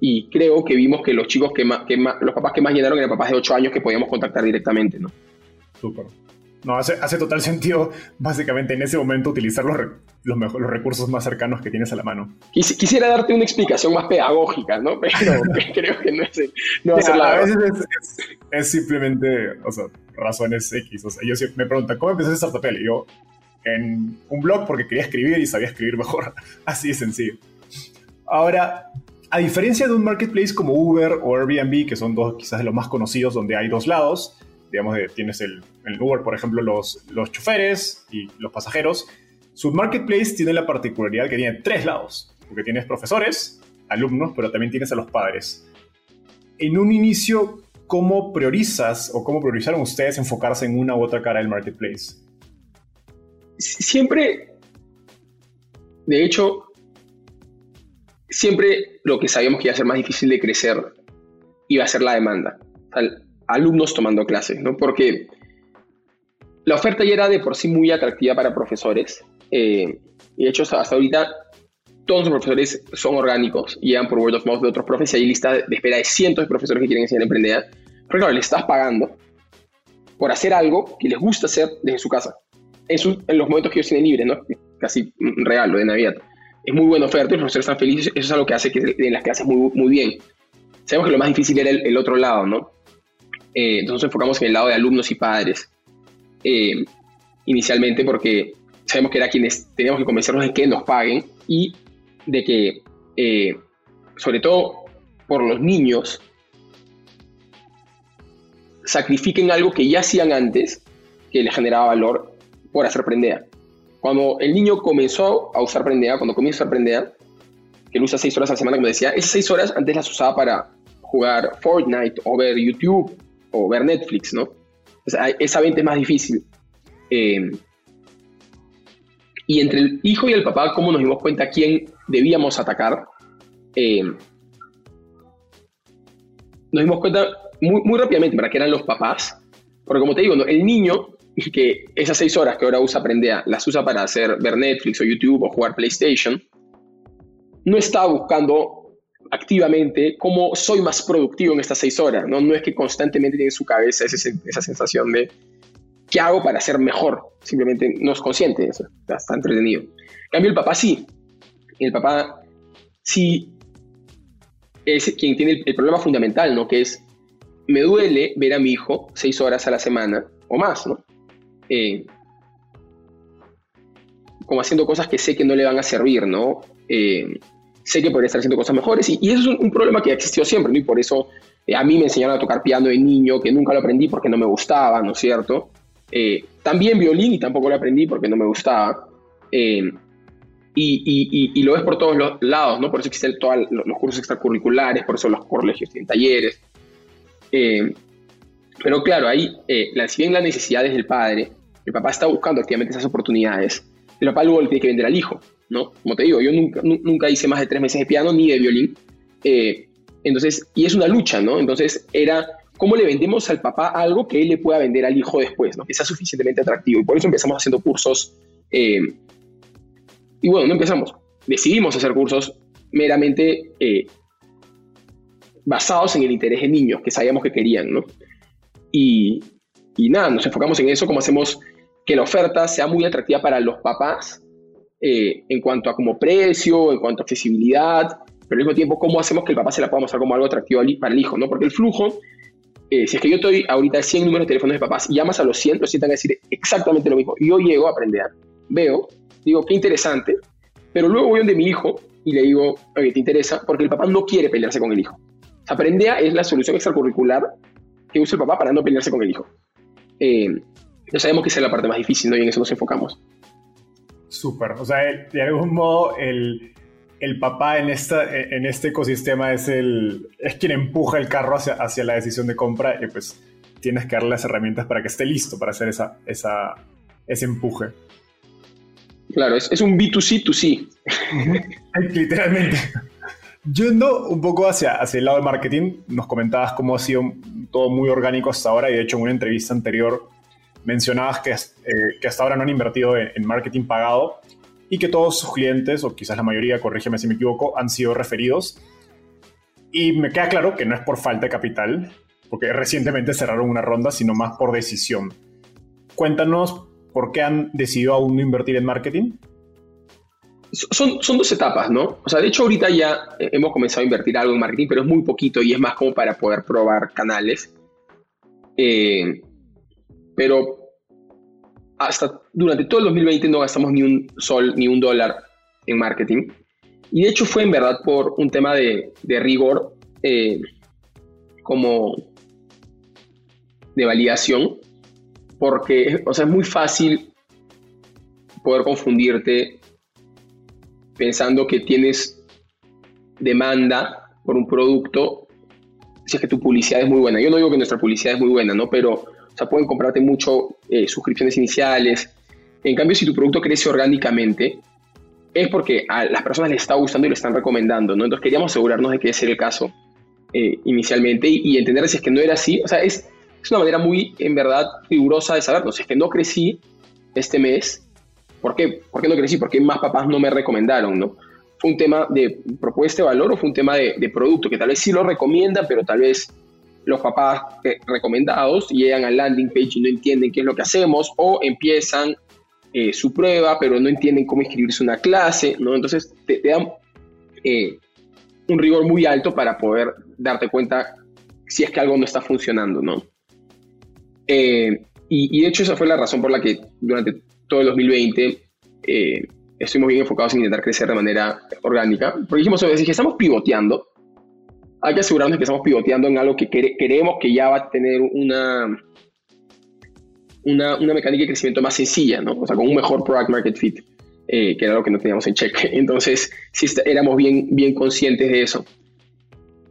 Y creo que vimos que los chicos que más, que los papás que más llenaron eran papás de 8 años que podíamos contactar directamente, ¿no? Súper. No, hace, hace, total sentido, básicamente, en ese momento utilizar los, los, los, recursos más cercanos que tienes a la mano. quisiera darte una explicación más pedagógica, ¿no? (laughs) Pero (laughs) creo que no, es, no la A veces es, es, simplemente, o sea, razones X. O sea, ellos me preguntan, ¿cómo empezaste a Startupel? Y yo, en un blog porque quería escribir y sabía escribir mejor. (laughs) Así de sencillo. Ahora, a diferencia de un marketplace como Uber o Airbnb, que son dos quizás de los más conocidos donde hay dos lados, digamos, tienes el, Uber, por ejemplo, los, los choferes y los pasajeros, su marketplace tiene la particularidad que tiene tres lados, porque tienes profesores, alumnos, pero también tienes a los padres. En un inicio, ¿cómo priorizas o cómo priorizaron ustedes enfocarse en una u otra cara del marketplace? siempre, de hecho, siempre lo que sabíamos que iba a ser más difícil de crecer iba a ser la demanda. Alumnos tomando clases, ¿no? Porque la oferta ya era de por sí muy atractiva para profesores. Eh, y de hecho, hasta, ahorita, todos los profesores son orgánicos y llegan por word of mouth de otros profes y hay lista de espera de cientos de profesores que quieren enseñar a emprender. Pero claro, le estás pagando por hacer algo que les gusta hacer desde su casa. En los momentos que ellos tienen libres, ¿no? Casi un regalo de Navidad. Es muy buena oferta y los profesores están felices. Eso es algo que hace que den las clases muy, muy bien. Sabemos que lo más difícil era el, otro lado, ¿no? Eh, entonces nos enfocamos en el lado de alumnos y padres. Eh, inicialmente porque sabemos que era quienes teníamos que convencernos de que nos paguen y de que, eh, sobre todo por los niños, sacrifiquen algo que ya hacían antes, que les generaba valor por hacer prendea. Cuando el niño comenzó a usar prendea, cuando comienza a usar prendea, que lo usa seis horas a la semana, como decía, esas seis horas antes las usaba para jugar Fortnite o ver YouTube o ver Netflix, ¿no? esa venta es más difícil. Eh, y entre el hijo y el papá, ¿cómo nos dimos cuenta quién debíamos atacar? Eh, nos dimos cuenta muy, muy rápidamente para que eran los papás. Porque como te digo, el niño (laughs) que esas seis horas que ahora usa Prendea las usa para hacer ver Netflix o YouTube o jugar PlayStation, no está buscando activamente cómo soy más productivo en estas seis horas. No, no es que constantemente tiene en su cabeza esa, sensación de qué hago para ser mejor. Simplemente no es consciente de eso. Está, entretenido. En cambio, el papá sí. El papá sí es quien tiene el, problema fundamental, ¿no? Que es, me duele ver a mi hijo seis horas a la semana o más, ¿no? Eh, como haciendo cosas que sé que no le van a servir, ¿no? Eh, sé que podría estar haciendo cosas mejores y, eso es un, problema que ha existido siempre, ¿no? Y por eso eh, a mí me enseñaron a tocar piano de niño, que nunca lo aprendí porque no me gustaba, ¿no es cierto? Eh, también violín y tampoco lo aprendí porque no me gustaba. Eh, y, y, lo ves por todos los lados, ¿no? Por eso existen todos los cursos extracurriculares, por eso los colegios tienen talleres. pero claro, ahí, si bien las necesidades del padre, el papá está buscando activamente esas oportunidades, el papá luego le tiene que vender al hijo. ¿No? Como te digo, yo nunca, nunca hice más de tres meses de piano ni de violín. Eh, entonces, y es una lucha, ¿no? Entonces, era cómo le vendemos al papá algo que él le pueda vender al hijo después, ¿no? Que sea suficientemente atractivo. Y por eso empezamos haciendo cursos. Eh, y bueno, no empezamos. Decidimos hacer cursos meramente eh, basados en el interés de niños, que sabíamos que querían, ¿no? Y, y nada, nos enfocamos en eso, cómo hacemos que la oferta sea muy atractiva para los papás eh, en cuanto a como precio, en cuanto a accesibilidad, pero al mismo tiempo cómo hacemos que el papá se la pueda mostrar como algo atractivo para el hijo, ¿no? Porque el flujo, eh, si es que yo estoy ahorita 100 números de teléfonos de papás y llamas a los 100, los 100 van a decir exactamente lo mismo. Yo llego a aprender, veo, digo, qué interesante, pero luego voy donde mi hijo y le digo, oye, ¿te interesa? Porque el papá no quiere pelearse con el hijo. Aprendea es la solución extracurricular que usa el papá para no pelearse con el hijo. Eh, ya sabemos que esa es la parte más difícil, ¿no? Y en eso nos enfocamos. Súper. O sea, de algún modo el, el papá en, esta, en este ecosistema es, el, es quien empuja el carro hacia, hacia la decisión de compra y pues tienes que darle las herramientas para que esté listo para hacer esa, esa, ese empuje. Claro, es, es un B2C2C. Literalmente. Yendo un poco hacia, hacia el lado del marketing, nos comentabas cómo ha sido todo muy orgánico hasta ahora y de hecho en una entrevista anterior mencionabas que, eh, que hasta ahora no han invertido en, marketing pagado y que todos sus clientes, o quizás la mayoría, corrígeme si me equivoco, han sido referidos. Y me queda claro que no es por falta de capital, porque recientemente cerraron una ronda, sino más por decisión. Cuéntanos por qué han decidido aún no invertir en marketing. Son, son, dos etapas, ¿no? O sea, de hecho ahorita ya hemos comenzado a invertir algo en marketing, pero es muy poquito y es más como para poder probar canales. Eh, pero hasta durante todo el 2020 no gastamos ni un sol ni un dólar en marketing. Y de hecho fue en verdad por un tema de, rigor, eh, como de validación, porque o sea, es muy fácil poder confundirte pensando que tienes demanda por un producto si es que tu publicidad es muy buena. Yo no digo que nuestra publicidad es muy buena, ¿no? Pero o sea, pueden comprarte mucho eh, suscripciones iniciales. En cambio, si tu producto crece orgánicamente, es porque a las personas les está gustando y lo están recomendando, ¿no? Entonces queríamos asegurarnos de que ese era el caso eh, inicialmente y, entender si es que no era así. O sea, es, es una manera muy, en verdad, rigurosa de saber, no sé, es que no crecí este mes, ¿por qué? ¿Por qué no crecí? ¿Por qué más papás no me recomendaron, no? ¿Fue un tema de propuesta de valor o fue un tema de, de producto? Que tal vez sí lo recomiendan, pero tal vez los papás eh, recomendados llegan al landing page y no entienden qué es lo que hacemos o empiezan eh, su prueba pero no entienden cómo inscribirse una clase, ¿no? Entonces te, dan eh, un rigor muy alto para poder darte cuenta si es que algo no está funcionando, ¿no? y, de hecho esa fue la razón por la que durante todo el 2020 estuvimos bien enfocados en intentar crecer de manera orgánica, porque dijimos, si estamos pivoteando, hay que asegurarnos que estamos pivoteando en algo que queremos que ya va a tener una, una, una, mecánica de crecimiento más sencilla, ¿no? O sea, con un mejor product market fit, eh, que era lo que no teníamos en check. (laughs) Entonces, sí éramos bien, bien conscientes de eso.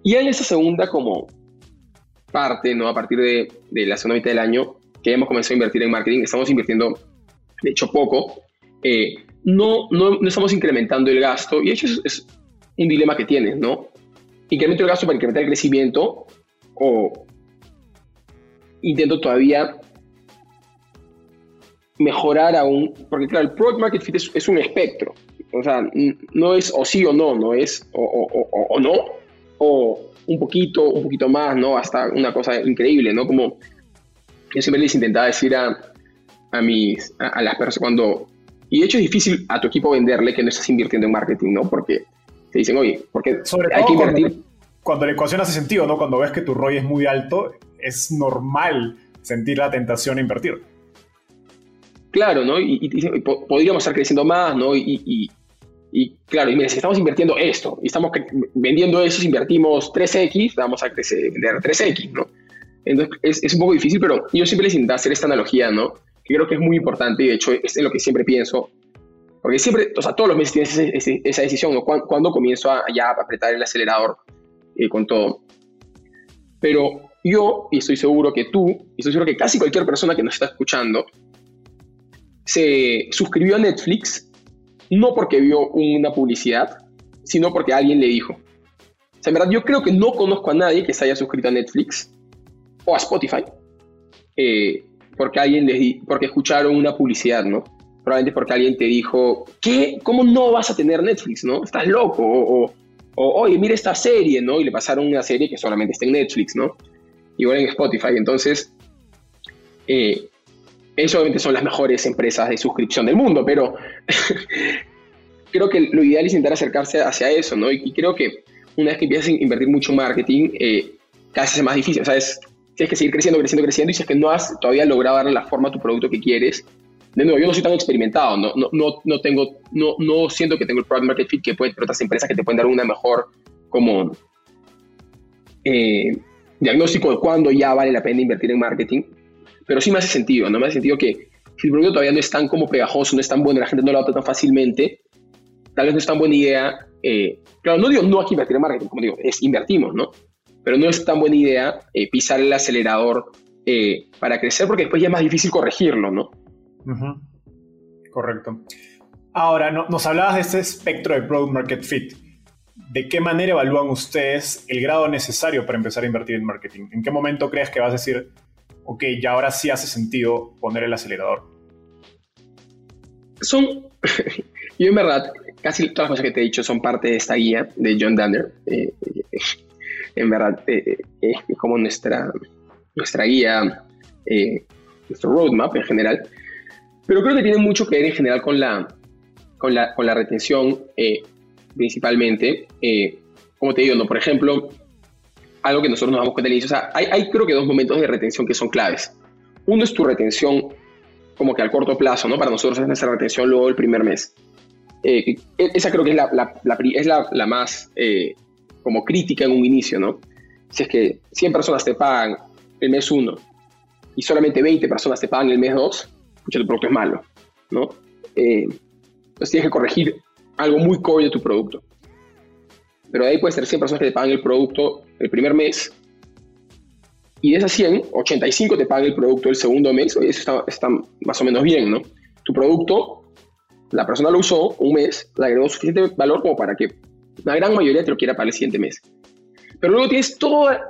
Y en esa segunda como parte, ¿no? A partir de, de la segunda mitad del año, que hemos comenzado a invertir en marketing, estamos invirtiendo, de hecho, poco. Eh, no, no, no, estamos incrementando el gasto y de hecho es, es un dilema que tienes, ¿no? Incremento el gasto para incrementar el crecimiento o intento todavía mejorar aún, porque claro, el product market fit es, un espectro, o sea, no es o sí o no, no es o, o, o, no, o un poquito, un poquito más, ¿no? Hasta una cosa increíble, ¿no? Como yo siempre les intentaba decir a, a mis, a, las personas cuando, y de hecho es difícil a tu equipo venderle que no estás invirtiendo en marketing, ¿no? Porque te dicen, oye, porque hay que invertir. Cuando, la ecuación hace sentido, ¿no? Cuando ves que tu ROI es muy alto, es normal sentir la tentación a invertir. Claro, ¿no? Y, podríamos estar creciendo más, ¿no? Y, claro, y mira, si estamos invirtiendo esto y estamos vendiendo eso, si invertimos 3X, vamos a crecer, vender 3X, ¿no? Entonces es, es, un poco difícil, pero yo siempre les intento hacer esta analogía, ¿no? Que creo que es muy importante y de hecho es en lo que siempre pienso porque siempre, o sea, todos los meses tienes esa decisión, ¿no? ¿Cuándo, comienzo a ya apretar el acelerador eh, con todo? Pero yo, y estoy seguro que tú, y estoy seguro que casi cualquier persona que nos está escuchando, se suscribió a Netflix no porque vio una publicidad, sino porque alguien le dijo. O sea, en verdad, yo creo que no conozco a nadie que se haya suscrito a Netflix o a Spotify eh, porque alguien les porque escucharon una publicidad, ¿no? Probablemente porque alguien te dijo, ¿qué? ¿Cómo no vas a tener Netflix, no? Estás loco, o, oye, mira esta serie, ¿no? Y le pasaron una serie que solamente está en Netflix, ¿no? Igual en Spotify, entonces, eh, eso obviamente son las mejores empresas de suscripción del mundo, pero (laughs) creo que lo ideal es intentar acercarse hacia eso, ¿no? Y, creo que una vez que empiezas a invertir mucho en marketing, eh, cada vez es más difícil, ¿sabes? Tienes que seguir creciendo, creciendo, creciendo, y si es que no has todavía logrado darle la forma a tu producto que quieres, de nuevo, yo no soy tan experimentado, no, no, no, no tengo, no, no siento que tengo el product market fit que puede otras empresas que te pueden dar una mejor como eh, diagnóstico de cuándo ya vale la pena invertir en marketing, pero sí me hace sentido, ¿no? Me hace sentido que si el producto todavía no es tan como pegajoso, no es tan bueno, la gente no lo adopta tan fácilmente, tal vez no es tan buena idea, eh, claro, no digo no hay que invertir en marketing, como digo, es invertimos, ¿no? Pero no es tan buena idea eh, pisar el acelerador para crecer porque después ya es más difícil corregirlo, ¿no? Correcto. Ahora, nos hablabas de este espectro de Product Market Fit. ¿De qué manera evalúan ustedes el grado necesario para empezar a invertir en marketing? ¿En qué momento crees que vas a decir, ok, ya ahora sí hace sentido poner el acelerador? Son, (laughs) yo en verdad, casi todas las cosas que te he dicho son parte de esta guía de John Danner. Eh, en verdad, eh, eh, es como nuestra, nuestra guía, nuestro roadmap en general. Pero creo que tiene mucho que ver en general con la, con la, con la retención eh, principalmente. Eh, como te digo, ¿no? por ejemplo, algo que nosotros nos damos cuenta al inicio, o sea, hay, hay, creo que dos momentos de retención que son claves. Uno es tu retención como que al corto plazo, ¿no? Para nosotros es nuestra retención luego el primer mes. Eh, esa creo que es la, la, es la, la más como crítica en un inicio, ¿no? Si es que 100 personas te pagan el mes 1 y solamente 20 personas te pagan el mes 2, escucha, tu producto es malo, ¿no? Eh, entonces tienes que corregir algo muy core de tu producto. Pero de ahí puede ser 100 personas que te pagan el producto el primer mes y de esas 100, 85 te pagan el producto el segundo mes, y eso está, está, más o menos bien, ¿no? Tu producto, la persona lo usó un mes, le agregó suficiente valor como para que la gran mayoría te lo quiera pagar el siguiente mes. Pero luego tienes toda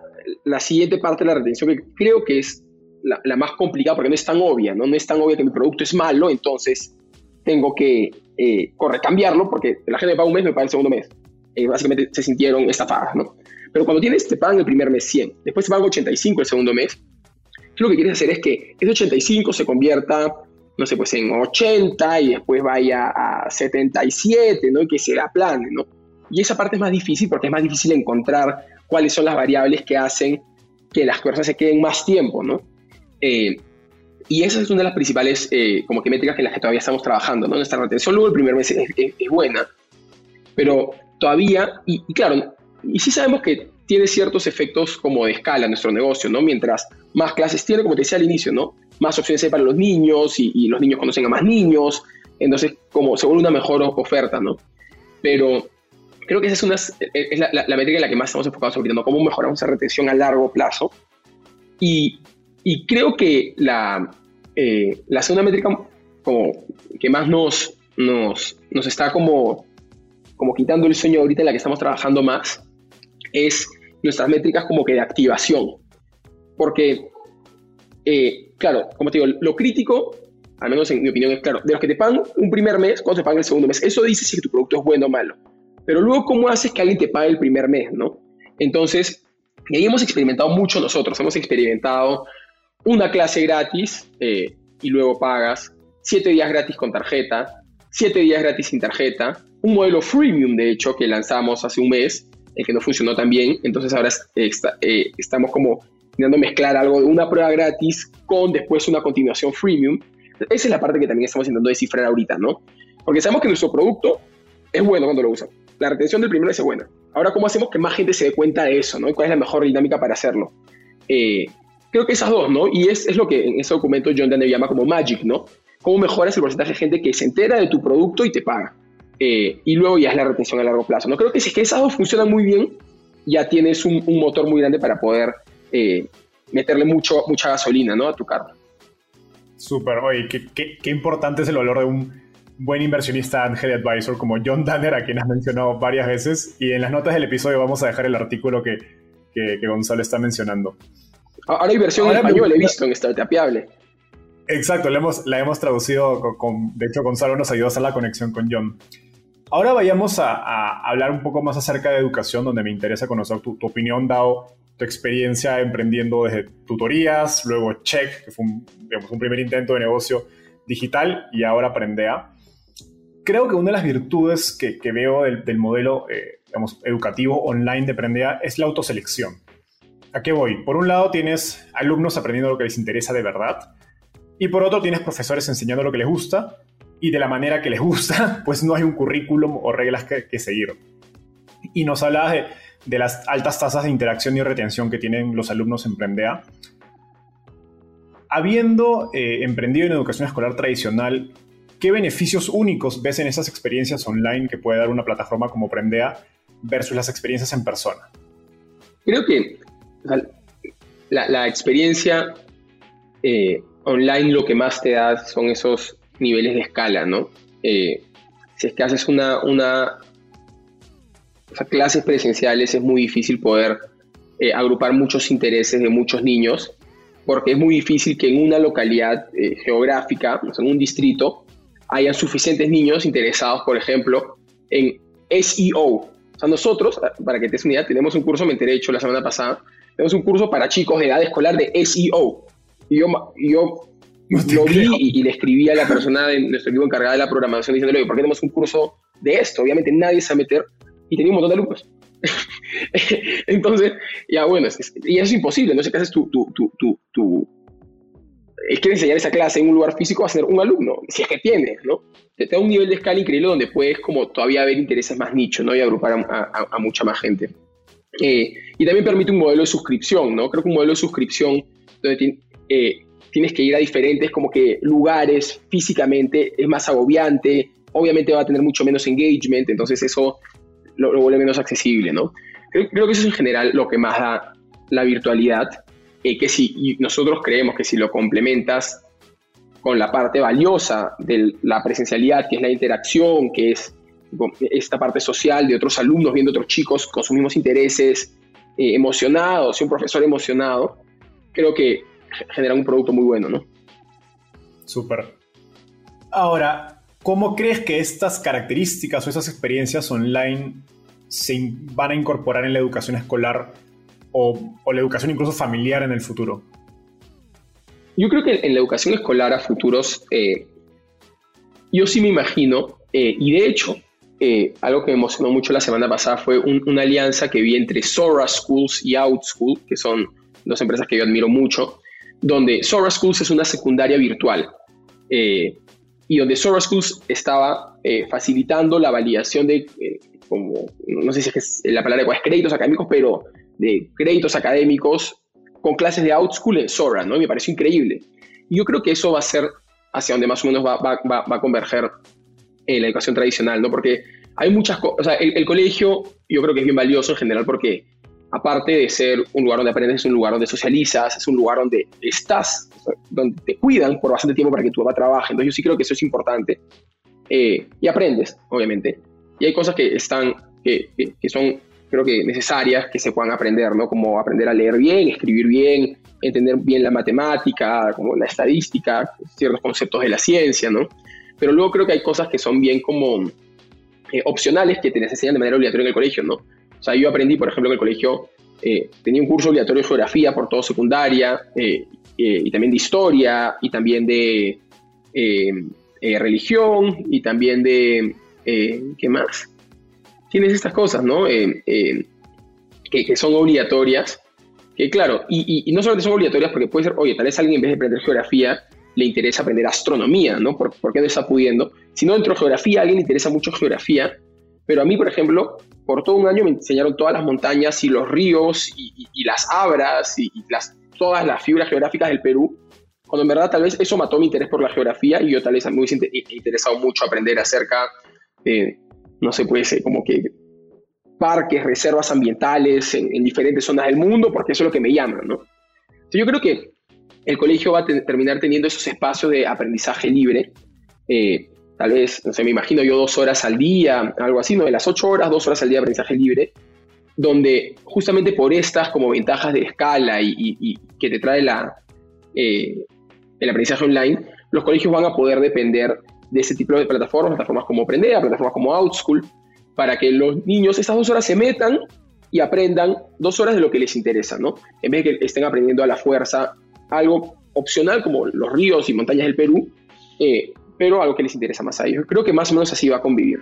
la siguiente parte de la retención que creo que es la, más complicada porque no es tan obvia, ¿no? No es tan obvia que mi producto es malo, entonces tengo que eh, cambiarlo porque la gente me paga un mes, me paga el segundo mes. Eh, básicamente se sintieron estafadas, ¿no? Pero cuando tienes, te pagan el primer mes 100, después te pagan 85 el segundo mes, lo que quieres hacer es que ese 85 se convierta, no sé, pues en 80 y después vaya a 77, ¿no? Y que se aplane, ¿no? Y esa parte es más difícil porque es más difícil encontrar cuáles son las variables que hacen que las cosas se queden más tiempo, ¿no? Eh, y esa es una de las principales eh, como que métricas en las que todavía estamos trabajando, ¿no? Nuestra retención luego el primer mes es, buena, pero todavía, y, claro, y sí sabemos que tiene ciertos efectos como de escala en nuestro negocio, ¿no? Mientras más clases tiene, como te decía al inicio, ¿no? Más opciones hay para los niños y, los niños conocen a más niños, entonces como se vuelve una mejor oferta, ¿no? Pero creo que esa es, una, es la, la, métrica en la que más estamos enfocados ahorita, ¿no? Cómo mejoramos esa retención a largo plazo. Y, y creo que la, eh, la segunda métrica como que más nos, nos, nos está como, como quitando el sueño ahorita en la que estamos trabajando más es nuestras métricas como que de activación. Porque, eh, claro, como te digo, lo crítico, al menos en mi opinión, es claro, de los que te pagan un primer mes, cuando te pagan el segundo mes, eso dice si tu producto es bueno o malo. Pero luego, ¿cómo haces que alguien te pague el primer mes, no? Entonces, ahí hemos experimentado mucho nosotros, hemos experimentado una clase gratis eh, y luego pagas, siete días gratis con tarjeta, siete días gratis sin tarjeta, un modelo freemium, de hecho, que lanzamos hace un mes, el que no funcionó tan bien, entonces ahora eh, estamos como intentando mezclar algo de una prueba gratis con después una continuación freemium. Esa es la parte que también estamos intentando descifrar ahorita, ¿no? Porque sabemos que nuestro producto es bueno cuando lo usan la retención del primero es buena. Ahora, ¿cómo hacemos que más gente se dé cuenta de eso? ¿no? ¿Y cuál es la mejor dinámica para hacerlo? Eh, creo que esas dos, ¿no? Y es, es, lo que en ese documento John Dane llama como magic, ¿no? ¿Cómo mejoras el porcentaje de gente que se entera de tu producto y te paga? Eh, y luego ya es la retención a largo plazo, ¿no? Creo que si es que esas dos funcionan muy bien, ya tienes un, motor muy grande para poder eh, meterle mucho, mucha gasolina, ¿no? A tu carro. Súper, oye, qué, qué, importante es el valor de un buen inversionista Angel Advisor como John Danner, a quien has mencionado varias veces. Y en las notas del episodio vamos a dejar el artículo que, que, Gonzalo está mencionando. Ahora hay versión en español, he visto en Startupiable. Exacto, la hemos, la hemos traducido, con, de hecho Gonzalo nos ayudó a hacer la conexión con John. Ahora vayamos a, hablar un poco más acerca de educación, donde me interesa conocer tu, opinión, dado tu experiencia emprendiendo desde tutorías, luego Check, que fue un, un primer intento de negocio digital, y ahora Prendea creo que una de las virtudes que, veo del, modelo eh, educativo online de Prendea es la autoselección. ¿A qué voy? Por un lado tienes alumnos aprendiendo lo que les interesa de verdad y por otro tienes profesores enseñando lo que les gusta y de la manera que les gusta, (laughs) pues no hay un currículum o reglas que, seguir. Y nos hablabas de, las altas tasas de interacción y retención que tienen los alumnos en Prendea. Habiendo eh, emprendido en educación escolar tradicional, ¿Qué beneficios únicos ves en esas experiencias online que puede dar una plataforma como Prendea versus las experiencias en persona? Creo que la, experiencia eh, online lo que más te da son esos niveles de escala, ¿no? Eh, si es que haces una, una clases presenciales es muy difícil poder eh, agrupar muchos intereses de muchos niños porque es muy difícil que en una localidad geográfica, en un distrito, hayan suficientes niños interesados, por ejemplo, en SEO. O sea, nosotros, para que te des una tenemos un curso, me enteré hecho la semana pasada, tenemos un curso para chicos de edad escolar de SEO. Y yo, yo lo vi y, le escribí a la persona de nuestro equipo encargada de la programación diciéndole, ¿por qué tenemos un curso de esto? Obviamente nadie se va a meter y tenía un montón de alumnos. (laughs) Entonces, ya bueno, y eso es imposible, no sé qué haces tu, tu, tu, tu es que enseñar esa clase en un lugar físico va a ser un alumno, si es que tienes, ¿no? Te da un nivel de escala increíble donde puedes como todavía ver intereses más nicho, ¿no? Y agrupar a, mucha más gente. Eh, y también permite un modelo de suscripción, ¿no? Creo que un modelo de suscripción donde eh, tienes que ir a diferentes como que lugares físicamente es más agobiante, obviamente va a tener mucho menos engagement, entonces eso lo, vuelve menos accesible, ¿no? Creo, creo, que eso es en general lo que más da la virtualidad. Eh, que si nosotros creemos que si lo complementas con la parte valiosa de la presencialidad, que es la interacción, que es esta parte social de otros alumnos viendo otros chicos con sus mismos intereses, eh, emocionados y un profesor emocionado, creo que generan un producto muy bueno, ¿no? Súper. Ahora, ¿cómo crees que estas características o esas experiencias online se van a incorporar en la educación escolar o, la educación incluso familiar en el futuro? Yo creo que en la educación escolar a futuros, eh, yo sí me imagino, eh, y de hecho, eh, algo que me emocionó mucho la semana pasada fue una alianza que vi entre Sora Schools y OutSchool, que son dos empresas que yo admiro mucho, donde Sora Schools es una secundaria virtual eh, y donde Sora Schools estaba eh, facilitando la validación de, como, no sé si es la palabra es créditos académicos, pero de créditos académicos con clases de OutSchool en Sora, ¿no? Y me pareció increíble. Y yo creo que eso va a ser hacia donde más o menos va, va, va, va a converger la educación tradicional, ¿no? Porque hay muchas cosas, o el, colegio yo creo que es bien valioso en general porque aparte de ser un lugar donde aprendes, es un lugar donde socializas, es un lugar donde estás, donde te cuidan por bastante tiempo para que tu papá trabaje. Entonces yo sí creo que eso es importante. Eh, y aprendes, obviamente. Y hay cosas que están, que, son, creo que necesarias que se puedan aprender, ¿no? Como aprender a leer bien, escribir bien, entender bien la matemática, como la estadística, ciertos conceptos de la ciencia, ¿no? Pero luego creo que hay cosas que son bien como eh, opcionales que te les enseñan de manera obligatoria en el colegio, ¿no? O sea, yo aprendí, por ejemplo, en el colegio eh, tenía un curso obligatorio de geografía por todo secundaria, eh, y también de historia, y también de religión, y también de, ¿qué más? Tienes estas cosas, ¿no? Que, que, son obligatorias, que claro, y, y, no solamente son obligatorias porque puede ser, oye, tal vez alguien en vez de aprender geografía le interesa aprender astronomía, ¿no? ¿Por, qué no está pudiendo? Si no, dentro de geografía, a alguien le interesa mucho geografía, pero a mí, por ejemplo, por todo un año me enseñaron todas las montañas y los ríos y, las abras y, las, todas las fibras geográficas del Perú, cuando en verdad tal vez eso mató mi interés por la geografía y yo tal vez me hubiese interesado mucho aprender acerca de, no sé, puede ser como que parques, reservas ambientales en, en, diferentes zonas del mundo, porque eso es lo que me llama, ¿no? Yo creo que el colegio va a terminar teniendo esos espacios de aprendizaje libre. Eh, tal vez, no sé, me imagino yo dos horas al día, algo así, ¿no? De las ocho horas, dos horas al día de aprendizaje libre, donde justamente por estas como ventajas de escala y, que te trae la, eh, el aprendizaje online, los colegios van a poder depender de ese tipo de plataformas, plataformas como Prendea, plataformas como OutSchool, para que los niños esas dos horas se metan y aprendan dos horas de lo que les interesa, ¿no? En vez de que estén aprendiendo a la fuerza algo opcional como los ríos y montañas del Perú, eh, pero algo que les interesa más a ellos. Creo que más o menos así va a convivir.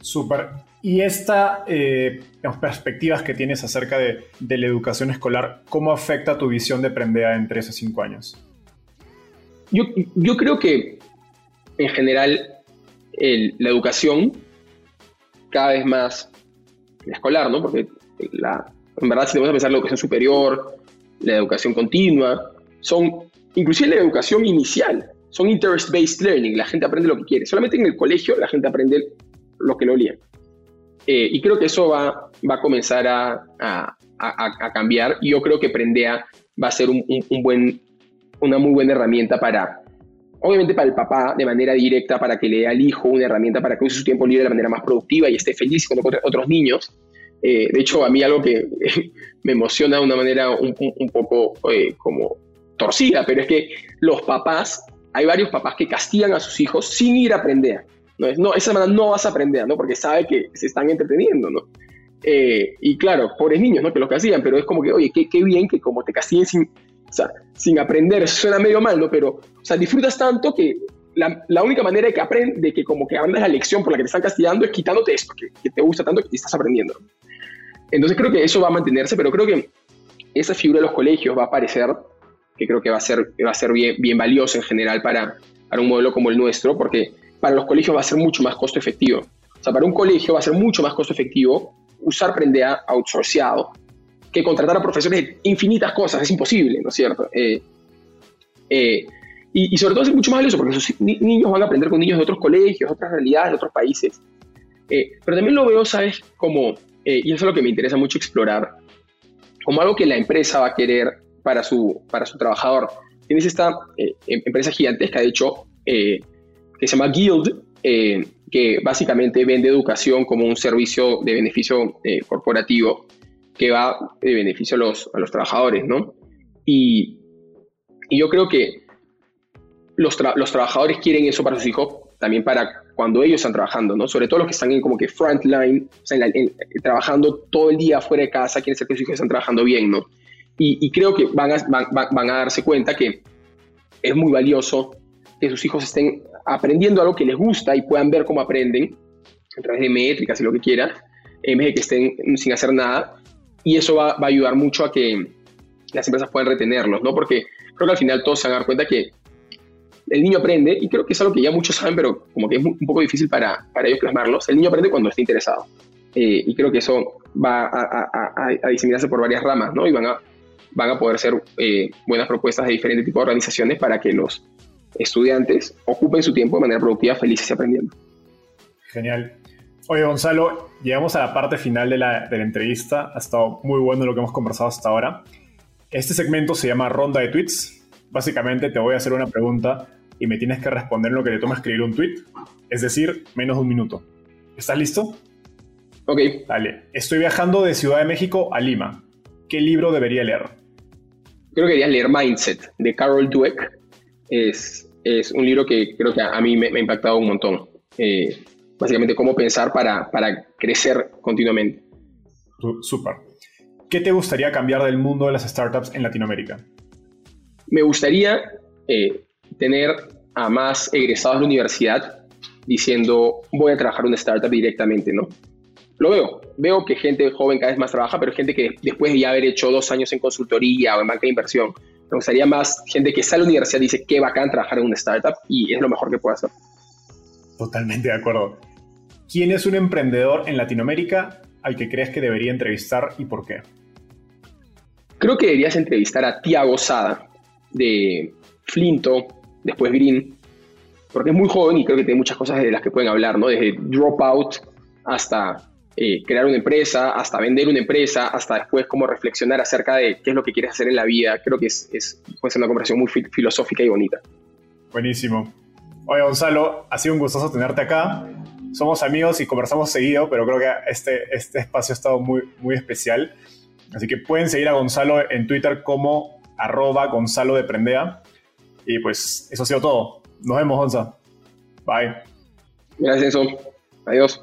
Súper. Y estas eh, perspectivas que tienes acerca de, la educación escolar, ¿cómo afecta tu visión de Prendea en 3 o 5 años? Yo, yo, creo que en general la educación cada vez más escolar, ¿no? Porque la, en verdad si te vas a pensar la educación superior, la educación continua, son inclusive la educación inicial, son interest-based learning, la gente aprende lo que quiere. Solamente en el colegio la gente aprende lo que lo olía. Eh, y creo que eso va, va a comenzar a, a, a, cambiar. Y yo creo que Prendea va a ser un, un, buen, una muy buena herramienta para, obviamente para el papá de manera directa, para que le dé al hijo una herramienta para que use su tiempo libre de la manera más productiva y esté feliz con otros niños. Eh, de hecho, a mí algo que (laughs) me emociona de una manera un, poco eh, como torcida, pero es que los papás, hay varios papás que castigan a sus hijos sin ir a aprender. No, es, no esa semana no vas a aprender, ¿no? Porque sabe que se están entreteniendo, ¿no? Eh, y claro, pobres niños, ¿no? Que los castigan, pero es como que, oye, qué, qué bien que como te castiguen sin, o sea, sin aprender, suena medio mal, ¿no? Pero, o sea, disfrutas tanto que la, la única manera de que aprendes, de que como que aprendas la lección por la que te están castigando es quitándote esto, que, que te gusta tanto que estás aprendiendo. Entonces creo que eso va a mantenerse, pero creo que esa figura de los colegios va a aparecer, que creo que va a ser, va a ser bien, bien valioso en general para, para un modelo como el nuestro, porque para los colegios va a ser mucho más costo efectivo. O sea, para un colegio va a ser mucho más costo efectivo usar Prendea outsourceado que contratar a profesores de infinitas cosas. Es imposible, ¿no es cierto? Eh, eh, y, sobre todo es mucho más valioso porque esos niños van a aprender con niños de otros colegios, otras realidades, de otros países. Eh, pero también lo veo, ¿sabes? Como eh, y eso es lo que me interesa mucho explorar, como algo que la empresa va a querer para su, para su trabajador. Tienes esta eh, em, empresa gigantesca, de hecho, eh, que se llama Guild, que básicamente vende educación como un servicio de beneficio corporativo que va de beneficio a los, a los trabajadores, ¿no? Y, yo creo que los, los, trabajadores quieren eso para sus hijos, también para cuando ellos están trabajando, ¿no? Sobre todo los que están en como que frontline, o sea, trabajando todo el día fuera de casa, quieren ser que sus hijos están trabajando bien, ¿no? Y, creo que van a, van, van a darse cuenta que es muy valioso que sus hijos estén aprendiendo algo que les gusta y puedan ver cómo aprenden a través de métricas y lo que quieran, en vez de que estén sin hacer nada. Y eso va, va, a ayudar mucho a que las empresas puedan retenerlos, ¿no? Porque creo que al final todos se van a dar cuenta que el niño aprende, y creo que es algo que ya muchos saben, pero como que es un poco difícil para, para ellos plasmarlos, el niño aprende cuando está interesado. Eh, y creo que eso va a, a, a, diseminarse por varias ramas, ¿no? Y van a, van a poder ser eh, buenas propuestas de diferentes tipos de organizaciones para que los estudiantes ocupen su tiempo de manera productiva, felices y aprendiendo. Genial. Oye, Gonzalo, llegamos a la parte final de la, de la entrevista. Ha estado muy bueno lo que hemos conversado hasta ahora. Este segmento se llama Ronda de Tweets. Básicamente te voy a hacer una pregunta y me tienes que responder en lo que te toma escribir un tweet, es decir, menos de un minuto. ¿Estás listo? Ok. Dale. Estoy viajando de Ciudad de México a Lima. ¿Qué libro debería leer? Creo que deberías leer Mindset de Carol Dweck es, es un libro que creo que a, mí me, ha impactado un montón. Eh, básicamente, cómo pensar para, para crecer continuamente. Súper. ¿Qué te gustaría cambiar del mundo de las startups en Latinoamérica? Me gustaría eh, tener a más egresados de la universidad diciendo voy a trabajar en una startup directamente, ¿no? Lo veo, veo que gente joven cada vez más trabaja, pero gente que después de ya haber hecho dos años en consultoría o en banca de inversión, me gustaría más gente que sale a la universidad y dice qué bacán trabajar en una startup y es lo mejor que puedo hacer. Totalmente de acuerdo. ¿Quién es un emprendedor en Latinoamérica al que crees que debería entrevistar y por qué? Creo que deberías entrevistar a Tiago Sada de Flinto, después Green, porque es muy joven y creo que tiene muchas cosas de las que pueden hablar, ¿no? Desde Dropout hasta eh, crear una empresa, hasta vender una empresa, hasta después cómo reflexionar acerca de qué es lo que quieres hacer en la vida. Creo que es, es puede ser una conversación muy filosófica y bonita. Buenísimo. Oye, Gonzalo, ha sido un gustoso tenerte acá. Somos amigos y conversamos seguido, pero creo que este, este espacio ha estado muy, muy especial. Así que pueden seguir a Gonzalo en Twitter como arroba Gonzalo de. Y pues eso ha sido todo. Nos vemos, Gonzalo. Bye. Gracias, Adiós.